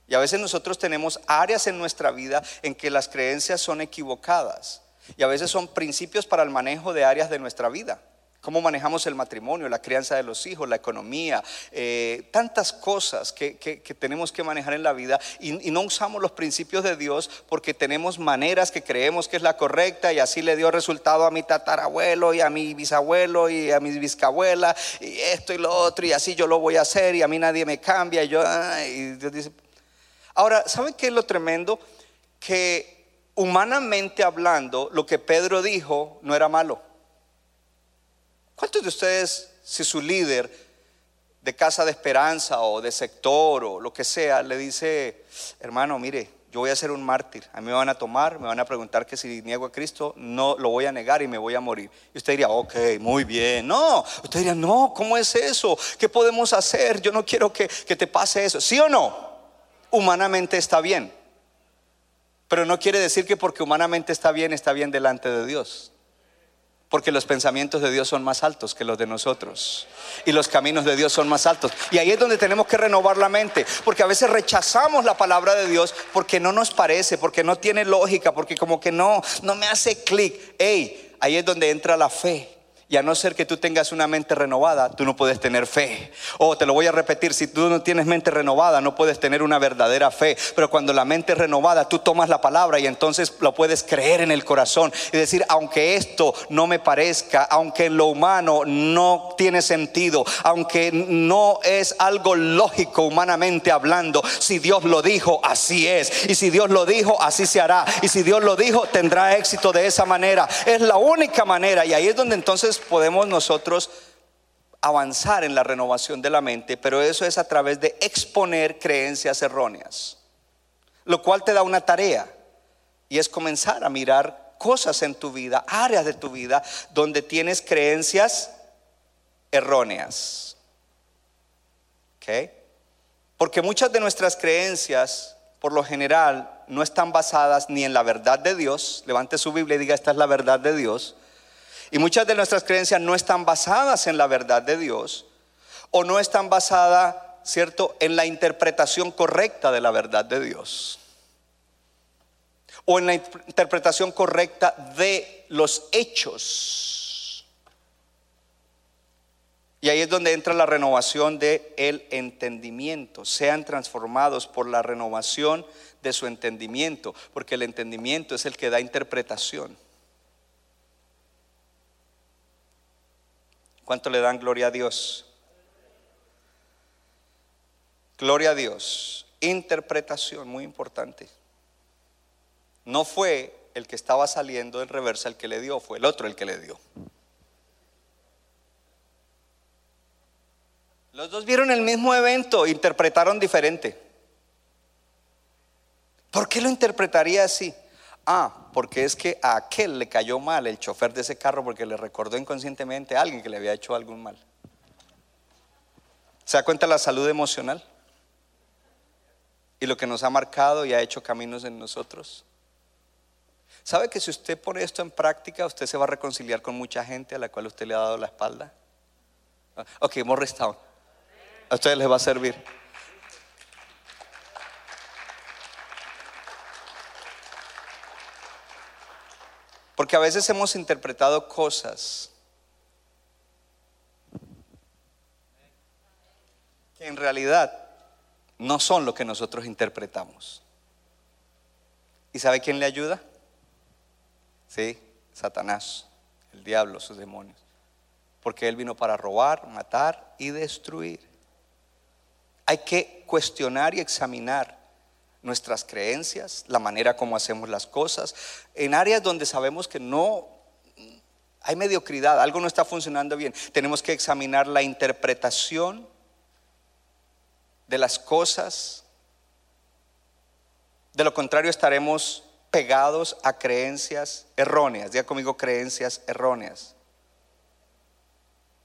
y a veces nosotros tenemos áreas en nuestra vida en que las creencias son equivocadas. Y a veces son principios para el manejo de áreas de nuestra vida. Cómo manejamos el matrimonio, la crianza de los hijos, la economía, eh, tantas cosas que, tenemos que manejar en la vida y, y, no usamos los principios de Dios porque tenemos maneras que creemos que es la correcta y así le dio resultado a mi tatarabuelo y a mi bisabuelo y a mi bisabuela y esto y lo otro y así yo lo voy a hacer y a mí nadie me cambia y yo, y Dios dice, Ahora, ¿saben qué es lo tremendo? Que humanamente hablando, lo que Pedro dijo no era malo. ¿Cuántos de ustedes, si su líder de casa de esperanza o de sector o lo que sea, le dice, hermano, mire, yo voy a ser un mártir, a mí me van a tomar, me van a preguntar que si niego a Cristo, no lo voy a negar y me voy a morir. Y usted diría, ok, muy bien. No, usted diría, no, ¿cómo es eso? ¿Qué podemos hacer? Yo no quiero que, que te pase eso. ¿Sí o no? humanamente está bien. Pero no quiere decir que porque humanamente está bien, está bien delante de Dios. Porque los pensamientos de Dios son más altos que los de nosotros. Y los caminos de Dios son más altos. Y ahí es donde tenemos que renovar la mente. Porque a veces rechazamos la palabra de Dios porque no nos parece, porque no tiene lógica, porque como que no, no me hace clic. Hey, ahí es donde entra la fe. Y a no ser que tú tengas una mente renovada, tú no puedes tener fe. Oh, te lo voy a repetir, si tú no tienes mente renovada, no puedes tener una verdadera fe. Pero cuando la mente es renovada, tú tomas la palabra y entonces lo puedes creer en el corazón y decir, aunque esto no me parezca, aunque en lo humano no tiene sentido, aunque no es algo lógico humanamente hablando, si Dios lo dijo, así es. Y si Dios lo dijo, así se hará. Y si Dios lo dijo, tendrá éxito de esa manera. Es la única manera. Y ahí es donde entonces podemos nosotros avanzar en la renovación de la mente, pero eso es a través de exponer creencias erróneas, lo cual te da una tarea y es comenzar a mirar cosas en tu vida, áreas de tu vida donde tienes creencias erróneas. ¿Ok? Porque muchas de nuestras creencias, por lo general, no están basadas ni en la verdad de Dios. Levante su Biblia y diga, esta es la verdad de Dios y muchas de nuestras creencias no están basadas en la verdad de Dios o no están basadas, ¿cierto?, en la interpretación correcta de la verdad de Dios. O en la interpretación correcta de los hechos. Y ahí es donde entra la renovación de el entendimiento. Sean transformados por la renovación de su entendimiento, porque el entendimiento es el que da interpretación. ¿Cuánto le dan gloria a Dios? Gloria a Dios. Interpretación, muy importante. No fue el que estaba saliendo en reversa el que le dio, fue el otro el que le dio. Los dos vieron el mismo evento, interpretaron diferente. ¿Por qué lo interpretaría así? Ah, porque es que a aquel le cayó mal el chofer de ese carro porque le recordó inconscientemente a alguien que le había hecho algún mal. ¿Se da cuenta la salud emocional? Y lo que nos ha marcado y ha hecho caminos en nosotros. ¿Sabe que si usted pone esto en práctica, usted se va a reconciliar con mucha gente a la cual usted le ha dado la espalda? Ok, Morristown. A ustedes les va a servir. Porque a veces hemos interpretado cosas que en realidad no son lo que nosotros interpretamos. ¿Y sabe quién le ayuda? Sí, Satanás, el diablo, sus demonios. Porque Él vino para robar, matar y destruir. Hay que cuestionar y examinar nuestras creencias, la manera como hacemos las cosas, en áreas donde sabemos que no hay mediocridad, algo no está funcionando bien. Tenemos que examinar la interpretación de las cosas. De lo contrario estaremos pegados a creencias erróneas. Diga conmigo creencias erróneas.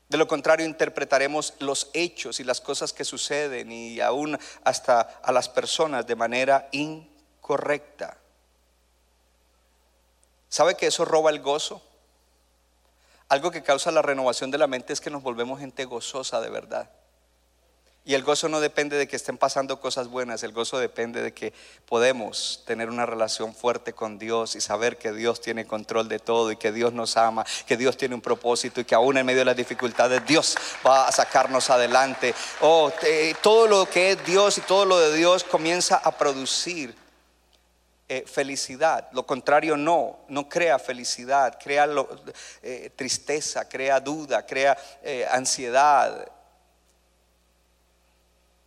De lo contrario, interpretaremos los hechos y las cosas que suceden y aún hasta a las personas de manera incorrecta. ¿Sabe que eso roba el gozo? Algo que causa la renovación de la mente es que nos volvemos gente gozosa de verdad. Y el gozo no depende de que estén pasando cosas buenas, el gozo depende de que podemos tener una relación fuerte con Dios y saber que Dios tiene control de todo y que Dios nos ama, que Dios tiene un propósito y que aún en medio de las dificultades Dios va a sacarnos adelante. Oh, todo lo que es Dios y todo lo de Dios comienza a producir eh, felicidad. Lo contrario no, no crea felicidad, crea eh, tristeza, crea duda, crea eh, ansiedad.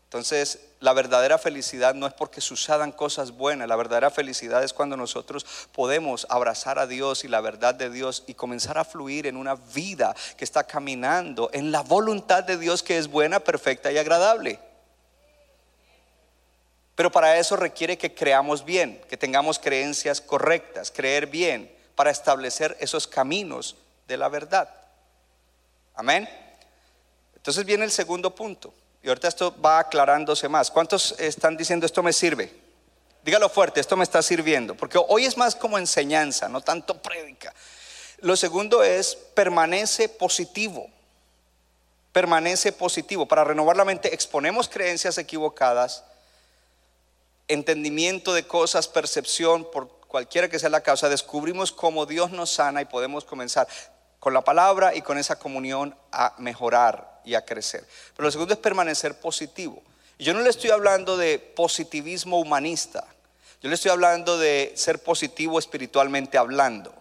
Entonces, la verdadera felicidad no es porque sucedan cosas buenas, la verdadera felicidad es cuando nosotros podemos abrazar a Dios y la verdad de Dios y comenzar a fluir en una vida que está caminando en la voluntad de Dios que es buena, perfecta y agradable. Pero para eso requiere que creamos bien, que tengamos creencias correctas, creer bien, para establecer esos caminos de la verdad. Amén. Entonces viene el segundo punto. Y ahorita esto va aclarándose más. ¿Cuántos están diciendo esto me sirve? Dígalo fuerte, esto me está sirviendo. Porque hoy es más como enseñanza, no tanto prédica. Lo segundo es permanece positivo. Permanece positivo. Para renovar la mente exponemos creencias equivocadas, entendimiento de cosas, percepción, por cualquiera que sea la causa, descubrimos cómo Dios nos sana y podemos comenzar con la palabra y con esa comunión a mejorar y a crecer. Pero lo segundo es permanecer positivo. Y yo no le estoy hablando de positivismo humanista, yo le estoy hablando de ser positivo espiritualmente hablando.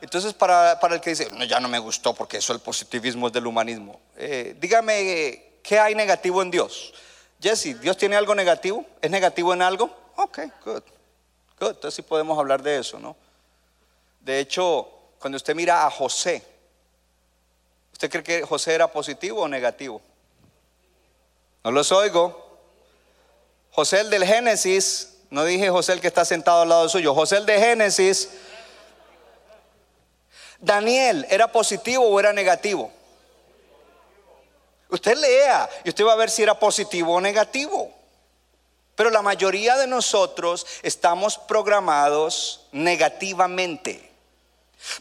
Entonces, para, el que dice, no, ya no me gustó porque eso el positivismo es del humanismo, eh, dígame, ¿qué hay negativo en Dios? Jesse, ¿Dios tiene algo negativo? ¿Es negativo en algo? Ok, good. Good. Entonces sí podemos hablar de eso, ¿no? De hecho, cuando usted mira a José, ¿usted cree que José era positivo o negativo? No los oigo. José el del Génesis, no dije José el que está sentado al lado suyo, José el de Génesis. Daniel, ¿era positivo o era negativo? Usted lea y usted va a ver si era positivo o negativo. Pero la mayoría de nosotros estamos programados negativamente.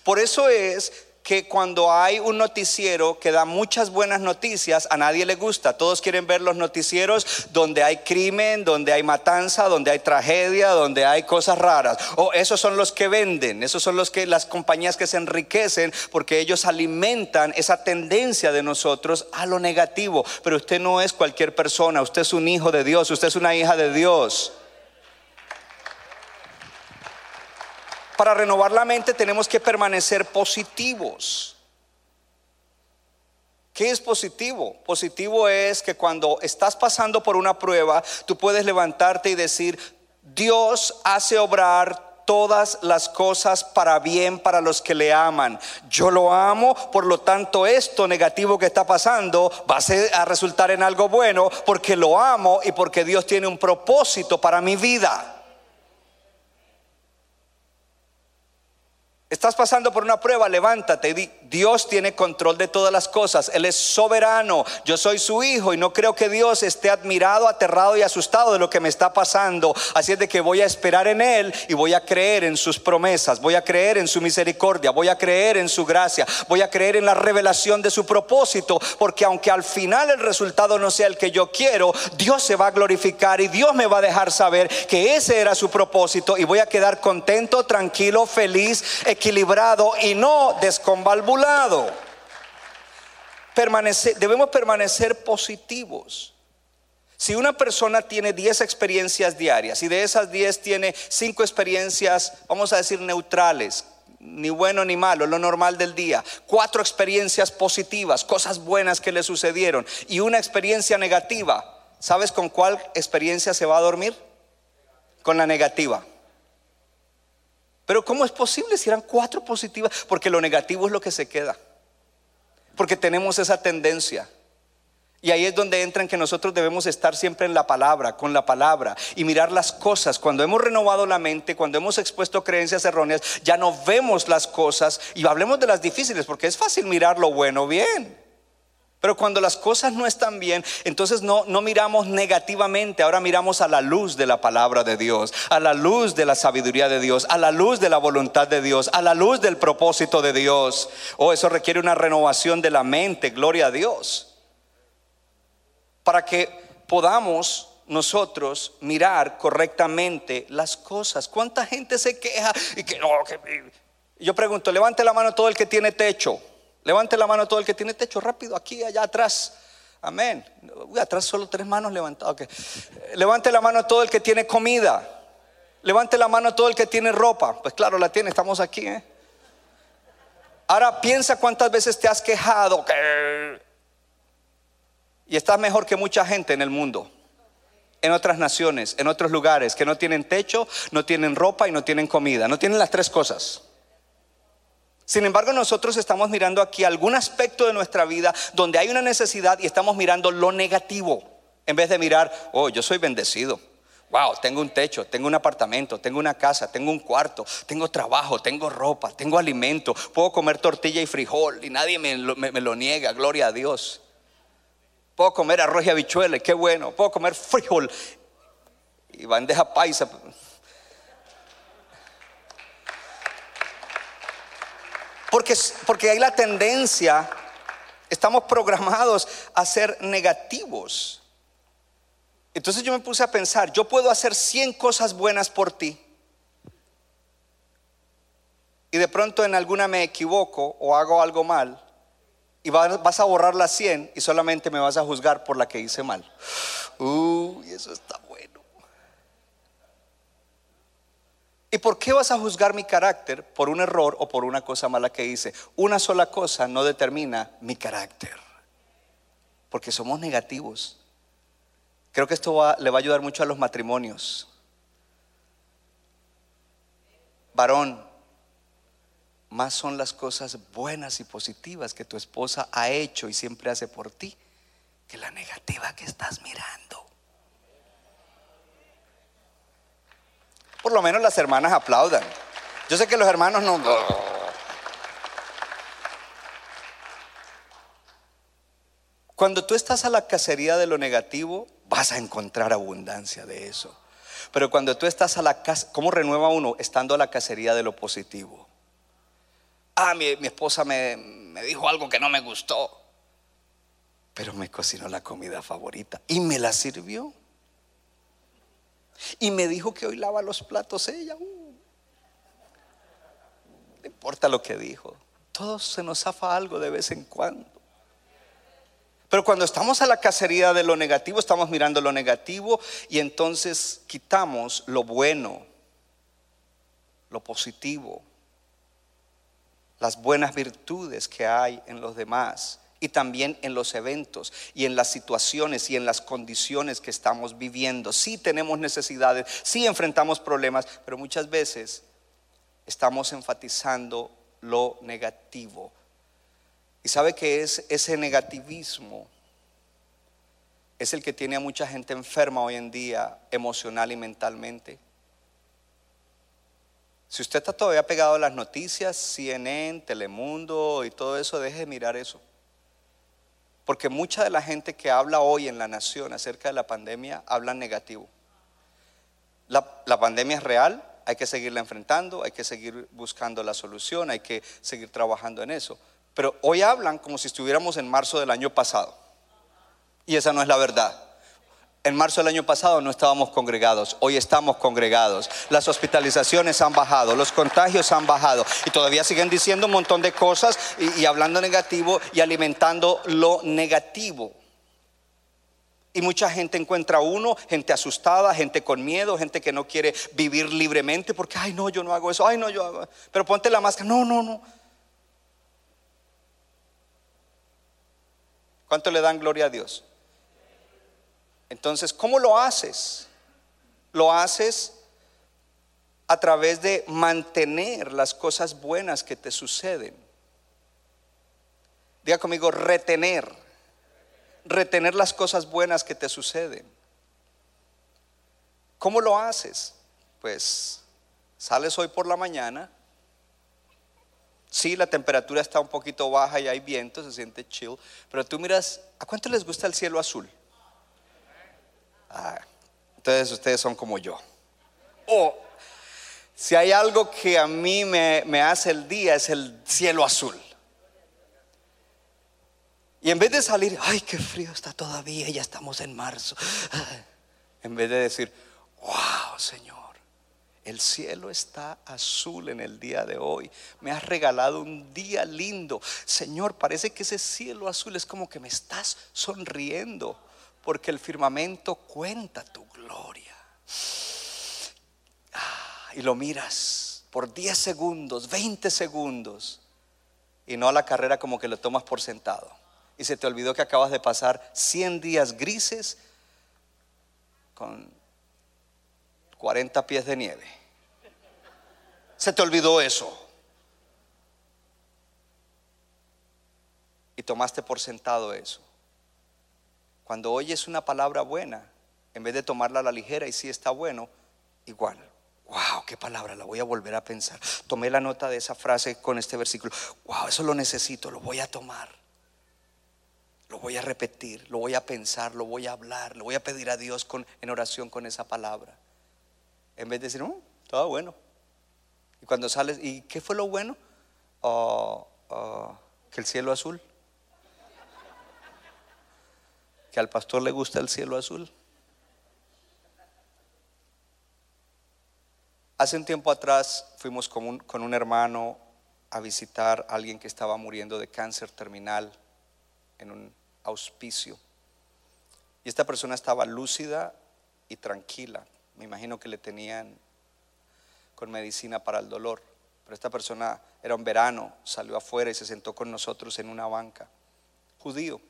Por eso es que cuando hay un noticiero que da muchas buenas noticias, a nadie le gusta. Todos quieren ver los noticieros donde hay crimen, donde hay matanza, donde hay tragedia, donde hay cosas raras. O esos son los que venden, esos son los que las compañías que se enriquecen porque ellos alimentan esa tendencia de nosotros a lo negativo. Pero usted no es cualquier persona, usted es un hijo de Dios, usted es una hija de Dios. Para renovar la mente tenemos que permanecer positivos. ¿Qué es positivo? Positivo es que cuando estás pasando por una prueba, tú puedes levantarte y decir, Dios hace obrar todas las cosas para bien para los que le aman. Yo lo amo, por lo tanto esto negativo que está pasando va a, a resultar en algo bueno porque lo amo y porque Dios tiene un propósito para mi vida. Estás pasando por una prueba, levántate Dios tiene control de todas las cosas, Él es soberano, yo soy su hijo y no creo que Dios esté admirado, aterrado y asustado de lo que me está pasando. Así es de que voy a esperar en Él y voy a creer en sus promesas, voy a creer en su misericordia, voy a creer en su gracia, voy a creer en la revelación de su propósito, porque aunque al final el resultado no sea el que yo quiero, Dios se va a glorificar y Dios me va a dejar saber que ese era su propósito y voy a quedar contento, tranquilo, feliz equilibrado y no desconvalvulado. debemos permanecer positivos. Si una persona tiene 10 experiencias diarias y de esas 10 tiene 5 experiencias, vamos a decir, neutrales, ni bueno ni malo, lo normal del día, cuatro experiencias positivas, cosas buenas que le sucedieron y una experiencia negativa, ¿sabes con cuál experiencia se va a dormir? Con la negativa. Pero ¿cómo es posible si eran cuatro positivas? Porque lo negativo es lo que se queda. Porque tenemos esa tendencia. Y ahí es donde entra en que nosotros debemos estar siempre en la palabra, con la palabra, y mirar las cosas. Cuando hemos renovado la mente, cuando hemos expuesto creencias erróneas, ya no vemos las cosas y hablemos de las difíciles, porque es fácil mirar lo bueno bien. Pero cuando las cosas no están bien, entonces no, no miramos negativamente, ahora miramos a la luz de la palabra de Dios, a la luz de la sabiduría de Dios, a la luz de la voluntad de Dios, a la luz del propósito de Dios. Oh, eso requiere una renovación de la mente, gloria a Dios. Para que podamos nosotros mirar correctamente las cosas. ¿Cuánta gente se queja y que no? Que... Yo pregunto, levante la mano todo el que tiene techo. Levante la mano todo el que tiene techo rápido, aquí, allá atrás. Amén. Uy, atrás solo tres manos levantadas. Levante la mano todo el que tiene comida. Levante la mano todo el que tiene ropa. Pues claro, la tiene, estamos aquí. ¿eh? Ahora piensa cuántas veces te has quejado y estás mejor que mucha gente en el mundo, en otras naciones, en otros lugares que no tienen techo, no tienen ropa y no tienen comida. No tienen las tres cosas. Sin embargo, nosotros estamos mirando aquí algún aspecto de nuestra vida donde hay una necesidad y estamos mirando lo negativo en vez de mirar, oh, yo soy bendecido. Wow, tengo un techo, tengo un apartamento, tengo una casa, tengo un cuarto, tengo trabajo, tengo ropa, tengo alimento, puedo comer tortilla y frijol y nadie me lo, niega, gloria a Dios. Puedo comer arroz y habichuela, qué bueno. Puedo comer frijol y bandeja paisa. Porque, porque hay la tendencia, estamos programados a ser negativos. Entonces yo me puse a pensar, yo puedo hacer 100 cosas buenas por ti. Y de pronto en alguna me equivoco o hago algo mal. Y vas a borrar las 100 y solamente me vas a juzgar por la que hice mal. Uy, eso está ¿Y por qué vas a juzgar mi carácter por un error o por una cosa mala que hice? Una sola cosa no determina mi carácter. Porque somos negativos. Creo que esto le va a ayudar mucho a los matrimonios. Varón, más son las cosas buenas y positivas que tu esposa ha hecho y siempre hace por ti que la negativa que estás mirando. Por lo menos las hermanas aplaudan. Yo sé que los hermanos no... Cuando tú estás a la cacería de lo negativo, vas a encontrar abundancia de eso. Pero cuando tú estás a la casa, ¿cómo renueva uno estando a la cacería de lo positivo? Ah, mi, mi esposa me, me dijo algo que no me gustó, pero me cocinó la comida favorita y me la sirvió. Y me dijo que hoy lava los platos ella. Uh. No importa lo que dijo. Todos se nos zafa algo de vez en cuando. Pero cuando estamos a la cacería de lo negativo, estamos mirando lo negativo y entonces quitamos lo bueno, lo positivo, las buenas virtudes que hay en los demás y también en los eventos y en las situaciones y en las condiciones que estamos viviendo. Sí tenemos necesidades, sí enfrentamos problemas, pero muchas veces estamos enfatizando lo negativo. ¿Y sabe que es ese negativismo? Es el que tiene a mucha gente enferma hoy en día emocional y mentalmente. Si usted está todavía pegado a las noticias, CNN, Telemundo y todo eso, deje de mirar eso. Porque mucha de la gente que habla hoy en la nación acerca de la pandemia habla negativo. La, la pandemia es real, hay que seguirla enfrentando, hay que seguir buscando la solución, hay que seguir trabajando en eso. Pero hoy hablan como si estuviéramos en marzo del año pasado. Y esa no es la verdad. En marzo del año pasado no estábamos congregados, hoy estamos congregados. Las hospitalizaciones han bajado, los contagios han bajado y todavía siguen diciendo un montón de cosas y, hablando negativo y alimentando lo negativo. Y mucha gente encuentra uno, gente asustada, gente con miedo, gente que no quiere vivir libremente porque, ay no, yo no hago eso, ay no, yo hago. Pero ponte la máscara, no, no, no. ¿Cuánto le dan gloria a Dios? Entonces, ¿cómo lo haces? Lo haces a través de mantener las cosas buenas que te suceden. Diga conmigo, retener. Retener las cosas buenas que te suceden. ¿Cómo lo haces? Pues sales hoy por la mañana. Sí, la temperatura está un poquito baja y hay viento, se siente chill. Pero tú miras, ¿a cuánto les gusta el cielo azul? Ah, entonces ustedes son como yo. O si hay algo que a mí me, me hace el día es el cielo azul. Y en vez de salir, ay, qué frío está todavía, ya estamos en marzo. En vez de decir, wow, Señor, el cielo está azul en el día de hoy. Me has regalado un día lindo. Señor, parece que ese cielo azul es como que me estás sonriendo porque el firmamento cuenta tu gloria. Ah, y lo miras por 10 segundos, 20 segundos, y no a la carrera como que lo tomas por sentado. Y se te olvidó que acabas de pasar 100 días grises con 40 pies de nieve. Se te olvidó eso. Y tomaste por sentado eso. Cuando oyes una palabra buena, en vez de tomarla a la ligera y si está bueno, igual. Wow, qué palabra, la voy a volver a pensar. Tomé la nota de esa frase con este versículo. Wow, eso lo necesito, lo voy a tomar. Lo voy a repetir, lo voy a pensar, lo voy a hablar, lo voy a pedir a Dios con, en oración con esa palabra. En vez de decir, "Mm, todo bueno. Y cuando sales, ¿y qué fue lo bueno? Oh, oh, que el cielo azul. Que al pastor le gusta el cielo azul. Hace un tiempo atrás fuimos con un, con un hermano a visitar a alguien que estaba muriendo de cáncer terminal en un auspicio. Y esta persona estaba lúcida y tranquila. Me imagino que le tenían con medicina para el dolor. Pero esta persona era un verano, salió afuera y se sentó con nosotros en una banca. Judío.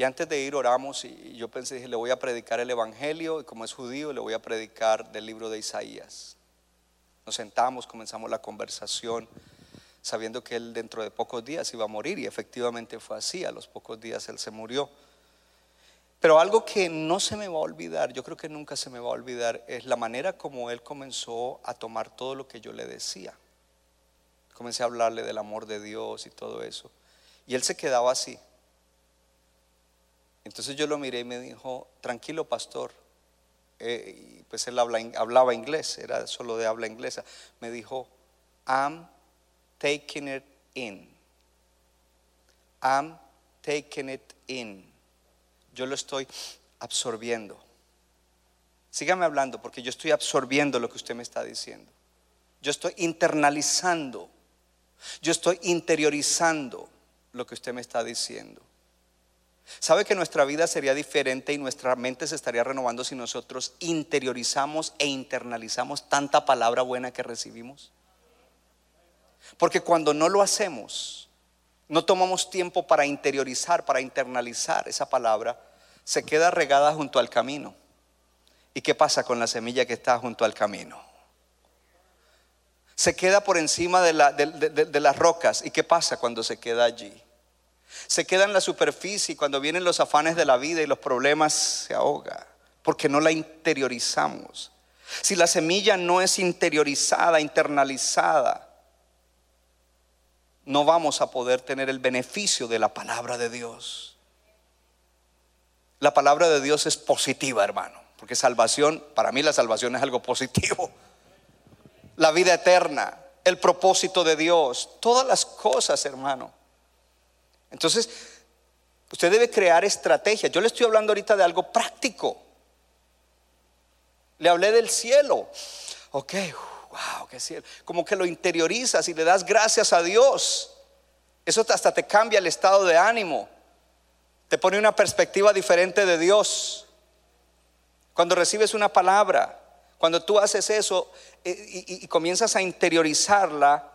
Y antes de ir oramos y yo pensé, dije, le voy a predicar el Evangelio y como es judío le voy a predicar del libro de Isaías. Nos sentamos, comenzamos la conversación sabiendo que él dentro de pocos días iba a morir y efectivamente fue así, a los pocos días él se murió. Pero algo que no se me va a olvidar, yo creo que nunca se me va a olvidar, es la manera como él comenzó a tomar todo lo que yo le decía. Comencé a hablarle del amor de Dios y todo eso. Y él se quedaba así. Entonces yo lo miré y me dijo, tranquilo pastor. Eh, pues él habla, hablaba inglés, era solo de habla inglesa. Me dijo, I'm taking it in. I'm taking it in. Yo lo estoy absorbiendo. Sígame hablando porque yo estoy absorbiendo lo que usted me está diciendo. Yo estoy internalizando. Yo estoy interiorizando lo que usted me está diciendo. ¿Sabe que nuestra vida sería diferente y nuestra mente se estaría renovando si nosotros interiorizamos e internalizamos tanta palabra buena que recibimos? Porque cuando no lo hacemos, no tomamos tiempo para interiorizar, para internalizar esa palabra, se queda regada junto al camino. ¿Y qué pasa con la semilla que está junto al camino? Se queda por encima de, la, de, de, de las rocas. ¿Y qué pasa cuando se queda allí? Se queda en la superficie y cuando vienen los afanes de la vida y los problemas se ahoga porque no la interiorizamos. Si la semilla no es interiorizada, internalizada, no vamos a poder tener el beneficio de la palabra de Dios. La palabra de Dios es positiva, hermano, porque salvación, para mí la salvación es algo positivo. La vida eterna, el propósito de Dios, todas las cosas, hermano. Entonces, usted debe crear estrategias. Yo le estoy hablando ahorita de algo práctico. Le hablé del cielo. Ok, wow, qué cielo. Como que lo interiorizas y le das gracias a Dios. Eso hasta te cambia el estado de ánimo. Te pone una perspectiva diferente de Dios. Cuando recibes una palabra, cuando tú haces eso eh, y, comienzas a interiorizarla,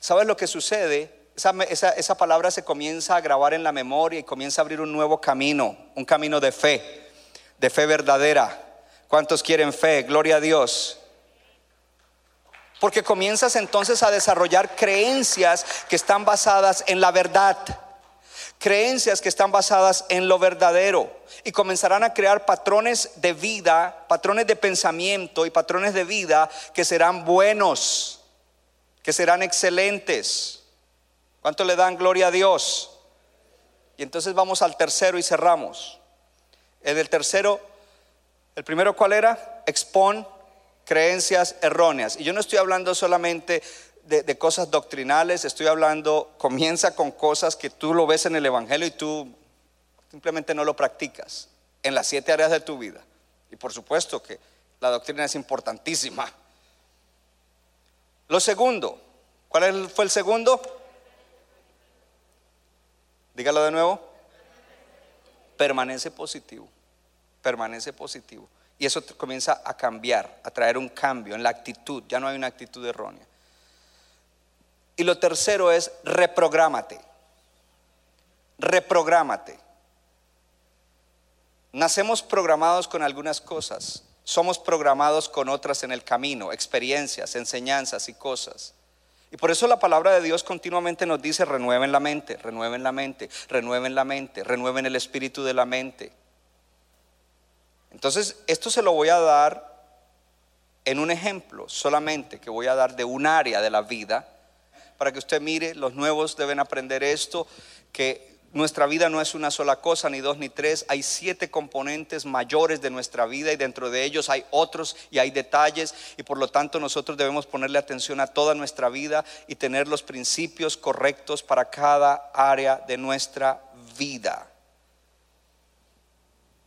¿sabes lo que sucede? Esa, esa, palabra se comienza a grabar en la memoria y comienza a abrir un nuevo camino, un camino de fe, de fe verdadera. ¿Cuántos quieren fe? Gloria a Dios. Porque comienzas entonces a desarrollar creencias que están basadas en la verdad. Creencias que están basadas en lo verdadero. Y comenzarán a crear patrones de vida, patrones de pensamiento y patrones de vida que serán buenos, que serán excelentes. ¿Cuánto le dan gloria a Dios? Y entonces vamos al tercero y cerramos. En el tercero, el primero cuál era? Expon creencias erróneas. Y yo no estoy hablando solamente de, cosas doctrinales, estoy hablando, comienza con cosas que tú lo ves en el Evangelio y tú simplemente no lo practicas en las siete áreas de tu vida. Y por supuesto que la doctrina es importantísima. Lo segundo, ¿cuál fue el segundo? Dígalo de nuevo. Permanece positivo. Permanece positivo. Y eso comienza a cambiar, a traer un cambio en la actitud. Ya no hay una actitud errónea. Y lo tercero es reprográmate. Reprográmate. Nacemos programados con algunas cosas. Somos programados con otras en el camino, experiencias, enseñanzas y cosas. Y por eso la palabra de Dios continuamente nos dice, renueven la mente, renueven la mente, renueven la mente, renueven el espíritu de la mente. Entonces, esto se lo voy a dar en un ejemplo solamente que voy a dar de un área de la vida para que usted mire, los nuevos deben aprender esto, que nuestra vida no es una sola cosa, ni dos ni tres, hay siete componentes mayores de nuestra vida y dentro de ellos hay otros y hay detalles. Y por lo tanto nosotros debemos ponerle atención a toda nuestra vida y tener los principios correctos para cada área de nuestra vida.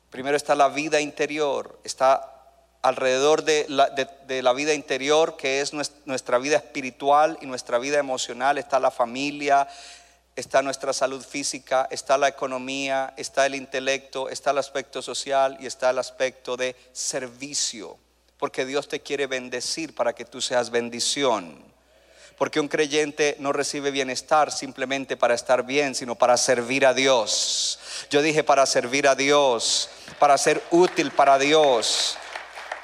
Primero está la vida interior, está alrededor de la, vida interior, que es nuestra vida espiritual y nuestra vida emocional, está la familia, está nuestra salud física, está la economía, está el intelecto, está el aspecto social y está el aspecto de servicio. Porque Dios te quiere bendecir para que tú seas bendición. Porque un creyente no recibe bienestar simplemente para estar bien, sino para servir a Dios. Yo dije para servir a Dios, para ser útil para Dios.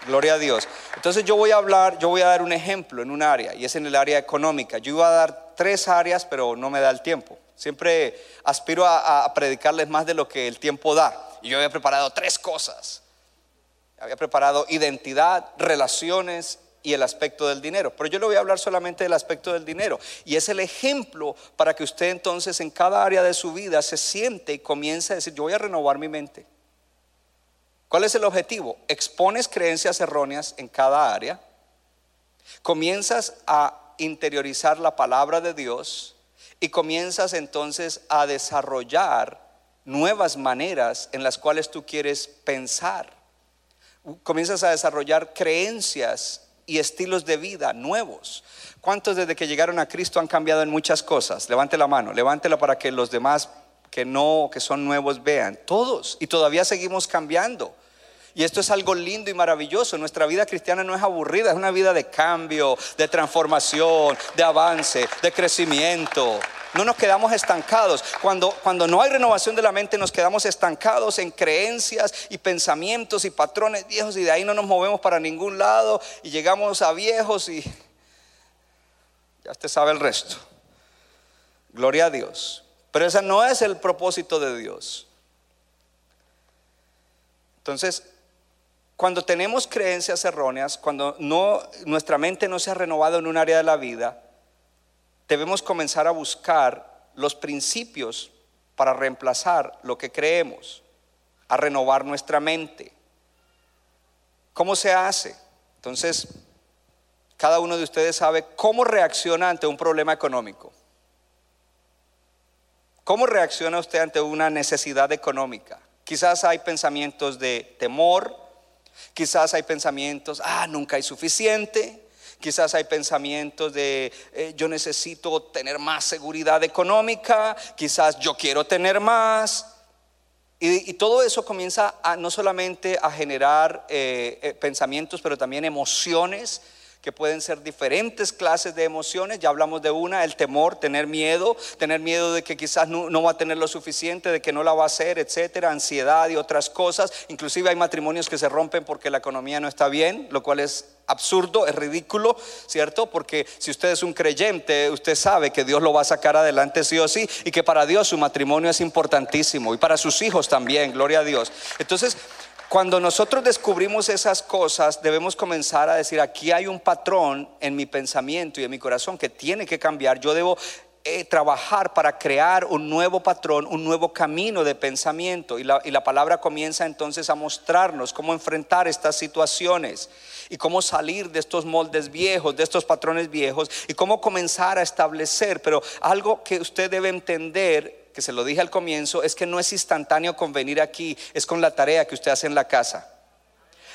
Gloria a Dios. Entonces yo voy a hablar, yo voy a dar un ejemplo en un área y es en el área económica. Yo iba a dar tres áreas, pero no me da el tiempo. Siempre aspiro a, predicarles más de lo que el tiempo da. Y yo había preparado tres cosas. Había preparado identidad, relaciones y el aspecto del dinero. Pero yo le voy a hablar solamente del aspecto del dinero. Y es el ejemplo para que usted entonces en cada área de su vida se siente y comience a decir, yo voy a renovar mi mente. ¿Cuál es el objetivo? Expones creencias erróneas en cada área, comienzas a interiorizar la palabra de Dios y comienzas entonces a desarrollar nuevas maneras en las cuales tú quieres pensar. Comienzas a desarrollar creencias y estilos de vida nuevos. ¿Cuántos desde que llegaron a Cristo han cambiado en muchas cosas? Levante la mano, levántela para que los demás que no, que son nuevos vean. Todos. Y todavía seguimos cambiando. Y esto es algo lindo y maravilloso. Nuestra vida cristiana no es aburrida, es una vida de cambio, de transformación, de avance, de crecimiento. No nos quedamos estancados. Cuando, cuando no hay renovación de la mente, nos quedamos estancados en creencias y pensamientos y patrones viejos y de ahí no nos movemos para ningún lado y llegamos a viejos y ya usted sabe el resto. Gloria a Dios. Pero ese no es el propósito de Dios. Entonces, cuando tenemos creencias erróneas, cuando nuestra mente no se ha renovado en un área de la vida, debemos comenzar a buscar los principios para reemplazar lo que creemos, a renovar nuestra mente. ¿Cómo se hace? Entonces, cada uno de ustedes sabe cómo reacciona ante un problema económico. ¿Cómo reacciona usted ante una necesidad económica? Quizás hay pensamientos de temor, quizás hay pensamientos, ah, nunca hay suficiente, quizás hay pensamientos de eh, yo necesito tener más seguridad económica, quizás yo quiero tener más. Y, todo eso comienza a, no solamente a generar eh, eh, pensamientos, pero también emociones que pueden ser diferentes clases de emociones. Ya hablamos de una, el temor, tener miedo, tener miedo de que quizás no, va a tener lo suficiente, de que no la va a hacer, etcétera, ansiedad y otras cosas. Inclusive hay matrimonios que se rompen porque la economía no está bien, lo cual es absurdo, es ridículo, ¿cierto? Porque si usted es un creyente, usted sabe que Dios lo va a sacar adelante sí o sí y que para Dios su matrimonio es importantísimo y para sus hijos también, gloria a Dios. Entonces, cuando nosotros descubrimos esas cosas, debemos comenzar a decir, aquí hay un patrón en mi pensamiento y en mi corazón que tiene que cambiar. Yo debo eh, trabajar para crear un nuevo patrón, un nuevo camino de pensamiento. Y la, y la palabra comienza entonces a mostrarnos cómo enfrentar estas situaciones y cómo salir de estos moldes viejos, de estos patrones viejos y cómo comenzar a establecer. Pero algo que usted debe entender que se lo dije al comienzo, es que no es instantáneo con venir aquí, es con la tarea que usted hace en la casa.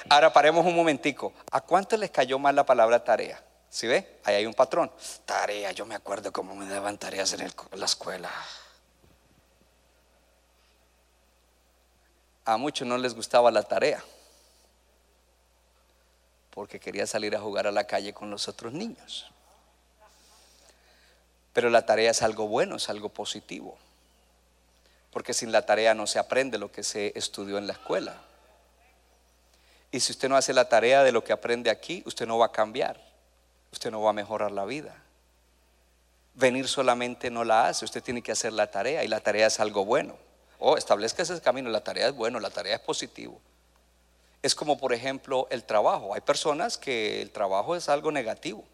Ahora paremos un momentico. ¿A cuánto les cayó mal la palabra tarea? ¿Sí ve? Ahí hay un patrón. Tarea, yo me acuerdo cómo me daban tareas en, en la escuela. A muchos no les gustaba la tarea porque quería salir a jugar a la calle con los otros niños. Pero la tarea es algo bueno, es algo positivo porque sin la tarea no se aprende lo que se estudió en la escuela. Y si usted no hace la tarea de lo que aprende aquí, usted no va a cambiar, usted no va a mejorar la vida. Venir solamente no la hace, usted tiene que hacer la tarea y la tarea es algo bueno. O oh, establezca ese camino, la tarea es bueno, la tarea es positivo. Es como por ejemplo el trabajo. Hay personas que el trabajo es algo negativo.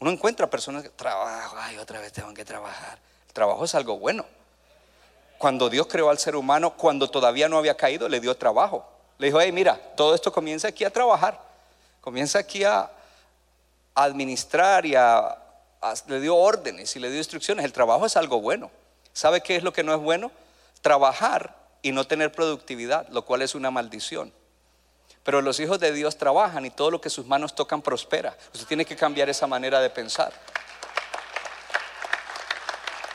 Uno encuentra personas que trabajo, ay, otra vez tengo que trabajar. El trabajo es algo bueno. Cuando Dios creó al ser humano, cuando todavía no había caído, le dio trabajo. Le dijo, hey, mira, todo esto comienza aquí a trabajar. Comienza aquí a, administrar y a, le dio órdenes y le dio instrucciones. El trabajo es algo bueno. ¿Sabe qué es lo que no es bueno? Trabajar y no tener productividad, lo cual es una maldición. Pero los hijos de Dios trabajan y todo lo que sus manos tocan prospera. Usted tiene que cambiar esa manera de pensar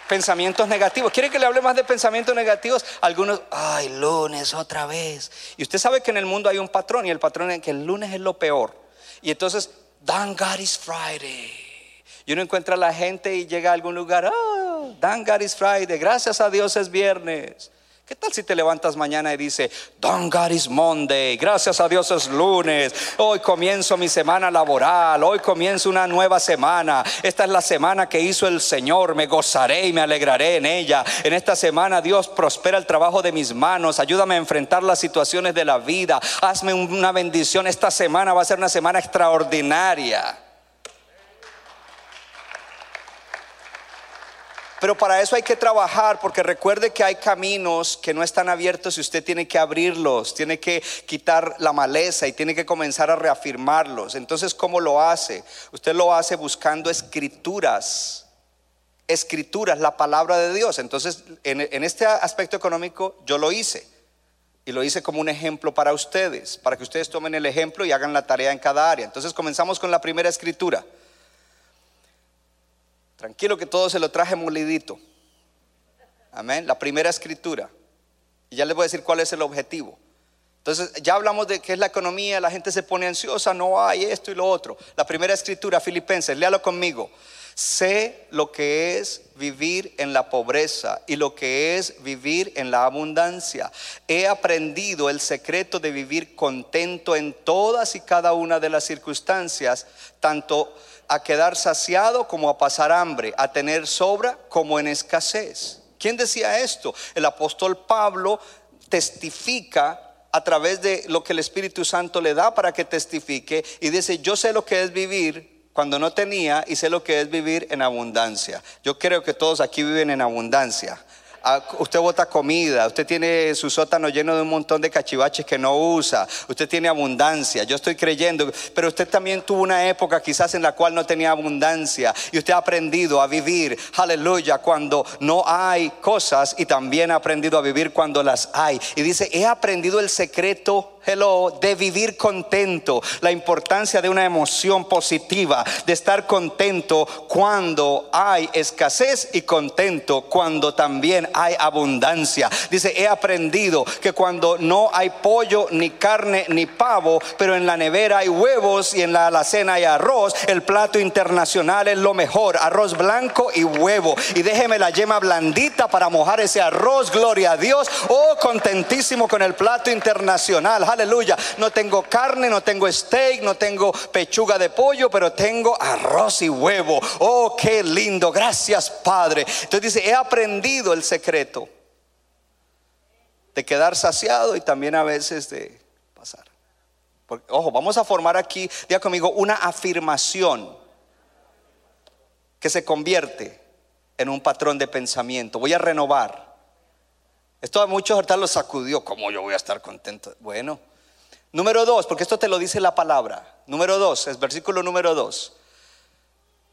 pensamientos negativos. ¿Quiere que le hable más de pensamientos negativos? Algunos, ay, lunes otra vez. Y usted sabe que en el mundo hay un patrón y el patrón es que el lunes es lo peor. Y entonces, Dan God is Friday. Y uno encuentra a la gente y llega a algún lugar, oh, Dan God is Friday, gracias a Dios es viernes. ¿Qué tal si te levantas mañana y dice, Don God is Monday, gracias a Dios es lunes, hoy comienzo mi semana laboral, hoy comienzo una nueva semana, esta es la semana que hizo el Señor, me gozaré y me alegraré en ella. En esta semana Dios prospera el trabajo de mis manos, ayúdame a enfrentar las situaciones de la vida, hazme una bendición, esta semana va a ser una semana extraordinaria. Pero para eso hay que trabajar porque recuerde que hay caminos que no están abiertos y usted tiene que abrirlos, tiene que quitar la maleza y tiene que comenzar a reafirmarlos. Entonces, ¿cómo lo hace? Usted lo hace buscando escrituras, escrituras, la palabra de Dios. Entonces, en, este aspecto económico yo lo hice. Y lo hice como un ejemplo para ustedes, para que ustedes tomen el ejemplo y hagan la tarea en cada área. Entonces comenzamos con la primera escritura. Tranquilo que todo se lo traje molidito. Amén. La primera escritura. Y ya les voy a decir cuál es el objetivo. Entonces, ya hablamos de qué es la economía, la gente se pone ansiosa, no hay esto y lo otro. La primera escritura, Filipenses, léalo conmigo. Sé lo que es vivir en la pobreza y lo que es vivir en la abundancia. He aprendido el secreto de vivir contento en todas y cada una de las circunstancias, tanto a quedar saciado como a pasar hambre, a tener sobra como en escasez. ¿Quién decía esto? El apóstol Pablo testifica a través de lo que el Espíritu Santo le da para que testifique y dice, yo sé lo que es vivir cuando no tenía y sé lo que es vivir en abundancia. Yo creo que todos aquí viven en abundancia. Ah, usted bota comida, usted tiene su sótano lleno de un montón de cachivaches que no usa, usted tiene abundancia, yo estoy creyendo, pero usted también tuvo una época quizás en la cual no tenía abundancia y usted ha aprendido a vivir, aleluya, cuando no hay cosas y también ha aprendido a vivir cuando las hay. Y dice, he aprendido el secreto hello, de vivir contento, la importancia de una emoción positiva, de estar contento cuando hay escasez y contento cuando también hay abundancia. Dice, he aprendido que cuando no hay pollo, ni carne, ni pavo, pero en la nevera hay huevos y en la alacena hay arroz, el plato internacional es lo mejor, arroz blanco y huevo. Y déjeme la yema blandita para mojar ese arroz, gloria a Dios. Oh, contentísimo con el plato internacional aleluya. No tengo carne, no tengo steak, no tengo pechuga de pollo, pero tengo arroz y huevo. Oh, qué lindo. Gracias, Padre. Entonces dice, he aprendido el secreto de quedar saciado y también a veces de pasar. ojo, vamos a formar aquí, diga conmigo, una afirmación que se convierte en un patrón de pensamiento. Voy a renovar. Esto a muchos ahorita los sacudió. ¿Cómo yo voy a estar contento? Bueno, Número dos, porque esto te lo dice la palabra. Número dos, es versículo número dos.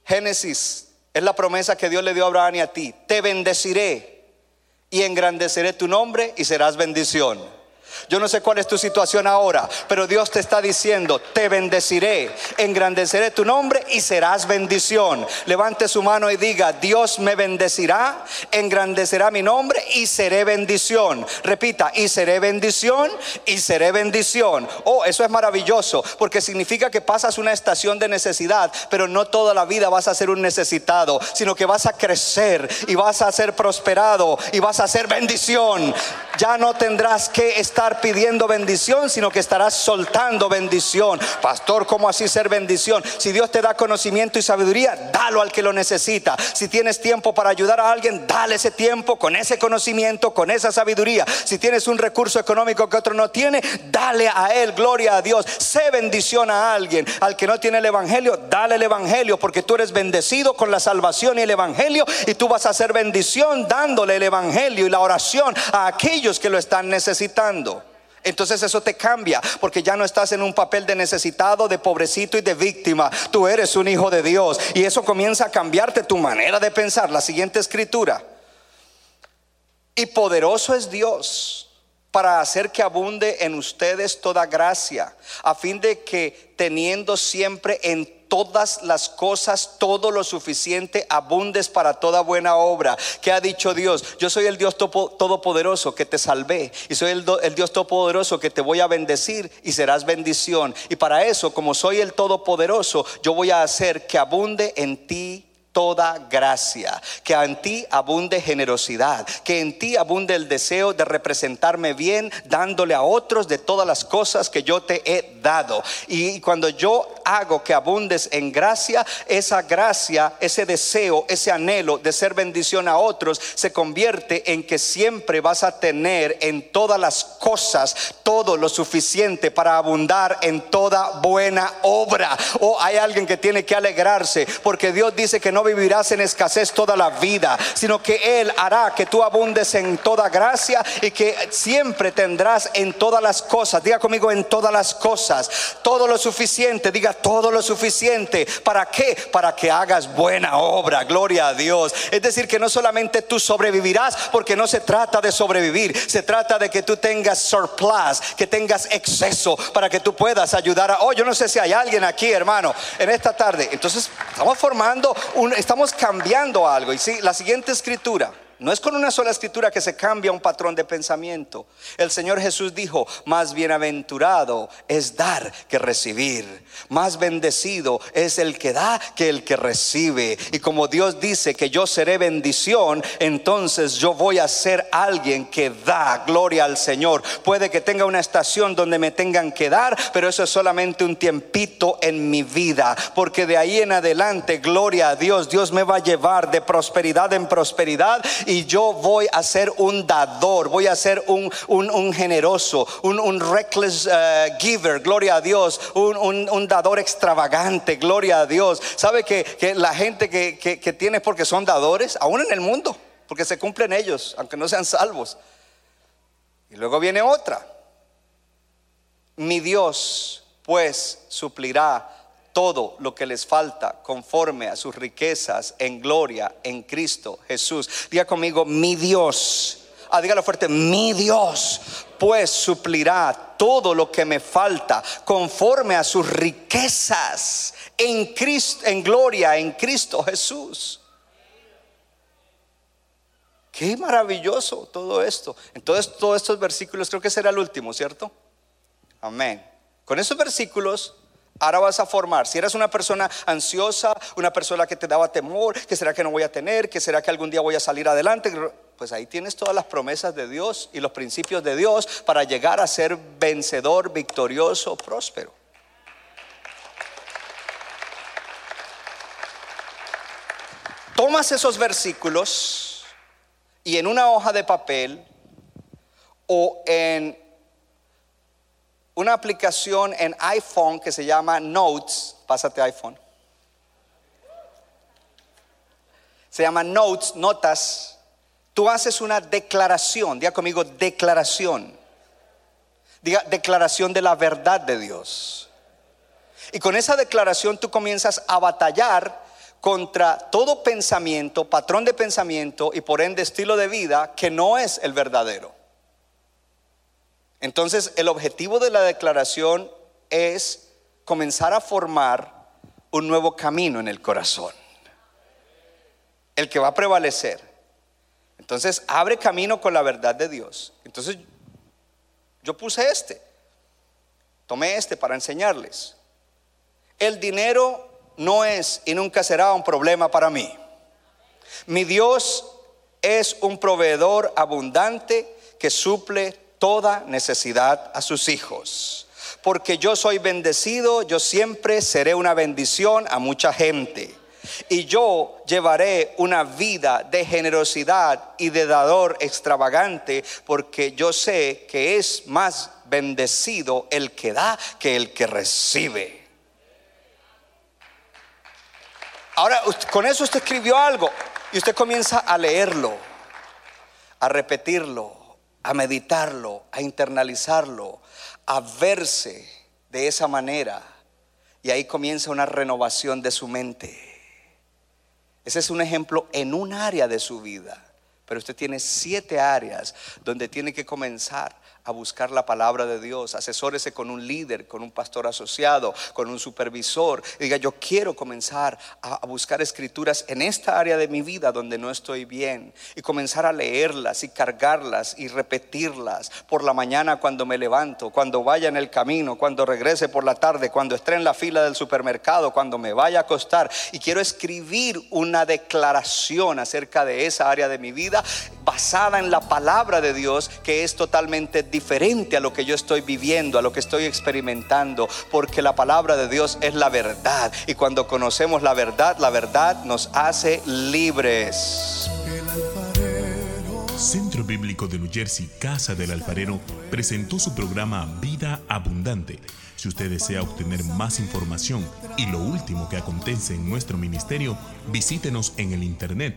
Génesis es la promesa que Dios le dio a Abraham y a ti. Te bendeciré y engrandeceré tu nombre y serás bendición. Yo no sé cuál es tu situación ahora, pero Dios te está diciendo, te bendeciré, engrandeceré tu nombre y serás bendición. Levante su mano y diga, Dios me bendecirá, engrandecerá mi nombre y seré bendición. Repita, y seré bendición y seré bendición. Oh, eso es maravilloso, porque significa que pasas una estación de necesidad, pero no toda la vida vas a ser un necesitado, sino que vas a crecer y vas a ser prosperado y vas a ser bendición. Ya no tendrás que estar pidiendo bendición, sino que estarás soltando bendición. Pastor, ¿cómo así ser bendición? Si Dios te da conocimiento y sabiduría, dalo al que lo necesita. Si tienes tiempo para ayudar a alguien, dale ese tiempo con ese conocimiento, con esa sabiduría. Si tienes un recurso económico que otro no tiene, dale a él, gloria a Dios. Sé bendición a alguien. Al que no tiene el evangelio, dale el evangelio, porque tú eres bendecido con la salvación y el evangelio, y tú vas a hacer bendición dándole el evangelio y la oración a aquellos que lo están necesitando. Entonces eso te cambia porque ya no estás en un papel de necesitado, de pobrecito y de víctima. Tú eres un hijo de Dios y eso comienza a cambiarte tu manera de pensar. La siguiente escritura. Y poderoso es Dios para hacer que abunde en ustedes toda gracia, a fin de que teniendo siempre en todas las cosas, todo lo suficiente, abundes para toda buena obra. Que ha dicho Dios? Yo soy el Dios todopoderoso que te salvé y soy el, el Dios todopoderoso que te voy a bendecir y serás bendición. Y para eso, como soy el todopoderoso, yo voy a hacer que abunde en ti toda gracia, que en ti abunde generosidad, que en ti abunde el deseo de representarme bien, dándole a otros de todas las cosas que yo te he dado. Y cuando yo hago que abundes en gracia, esa gracia, ese deseo, ese anhelo de ser bendición a otros, se convierte en que siempre vas a tener en todas las cosas todo lo suficiente para abundar en toda buena obra. O hay alguien que tiene que alegrarse porque Dios dice que no vivirás en escasez toda la vida, sino que Él hará que tú abundes en toda gracia y que siempre tendrás en todas las cosas, diga conmigo en todas las cosas, todo lo suficiente, diga todo lo suficiente. ¿Para qué? Para que hagas buena obra, gloria a Dios. Es decir, que no solamente tú sobrevivirás, porque no se trata de sobrevivir, se trata de que tú tengas surplus, que tengas exceso, para que tú puedas ayudar a, oh, yo no sé si hay alguien aquí, hermano, en esta tarde. Entonces, estamos formando un estamos cambiando algo. Y sí, la siguiente escritura no es con una sola escritura que se cambia un patrón de pensamiento. El Señor Jesús dijo, más bienaventurado es dar que recibir. Más bendecido es el que da que el que recibe. Y como Dios dice que yo seré bendición, entonces yo voy a ser alguien que da gloria al Señor. Puede que tenga una estación donde me tengan que dar, pero eso es solamente un tiempito en mi vida. Porque de ahí en adelante, gloria a Dios, Dios me va a llevar de prosperidad en prosperidad yo voy a ser un dador, voy a ser un, generoso, un, reckless eh, giver, gloria a Dios, un, dador extravagante, gloria a Dios. ¿Sabe que, la gente que, que, tiene porque son dadores, aún en el mundo, porque se cumplen ellos, aunque no sean salvos? Y luego viene otra. Mi Dios pues suplirá todo lo que les falta conforme a sus riquezas en gloria en Cristo Jesús. Diga conmigo, mi Dios. Ah, dígalo fuerte, mi Dios pues suplirá todo lo que me falta conforme a sus riquezas en Cristo en gloria en Cristo Jesús. Qué maravilloso todo esto. Entonces, todos estos versículos, creo que será el último, ¿cierto? Amén. Con esos versículos, ahora vas a formar. Si eres una persona ansiosa, una persona que te daba temor, que será que no voy a tener, que será que algún día voy a salir adelante, pues ahí tienes todas las promesas de Dios y los principios de Dios para llegar a ser vencedor, victorioso, próspero. Tomas esos versículos y en una hoja de papel o en una aplicación en iPhone que se llama Notes, pásate iPhone. Se llama Notes, notas. Tú haces una declaración, diga conmigo declaración. Diga declaración de la verdad de Dios. Y con esa declaración tú comienzas a batallar contra todo pensamiento, patrón de pensamiento y por ende estilo de vida que no es el verdadero. Entonces, el objetivo de la declaración es comenzar a formar un nuevo camino en el corazón. El que va a prevalecer. Entonces, abre camino con la verdad de Dios. Entonces, yo puse este. Tomé este para enseñarles. El dinero no es y nunca será un problema para mí. Mi Dios es un proveedor abundante que suple toda necesidad a sus hijos. Porque yo soy bendecido, yo siempre seré una bendición a mucha gente. Y yo llevaré una vida de generosidad y de dador extravagante, porque yo sé que es más bendecido el que da que el que recibe. Ahora, con eso usted escribió algo y usted comienza a leerlo, a repetirlo, a meditarlo, a internalizarlo, a verse de esa manera. Y ahí comienza una renovación de su mente. Ese es un ejemplo en un área de su vida. Pero usted tiene siete áreas donde tiene que comenzar a buscar la palabra de Dios. Asesórese con un líder, con un pastor asociado, con un supervisor. Diga, yo quiero comenzar a, a buscar escrituras en esta área de mi vida donde no estoy bien. Y comenzar a leerlas y cargarlas y repetirlas por la mañana cuando me levanto, cuando vaya en el camino, cuando regrese por la tarde, cuando esté en la fila del supermercado, cuando me vaya a acostar. Y quiero escribir una declaración acerca de esa área de mi vida basada en la palabra de Dios que es totalmente diferente a lo que yo estoy viviendo, a lo que estoy experimentando, porque la palabra de Dios es la verdad y cuando conocemos la verdad, la verdad nos hace libres. Centro Bíblico de New Jersey, Casa del Alfarero, presentó su programa Vida Abundante. Si usted desea obtener más información y lo último que acontece en nuestro ministerio, visítenos en el internet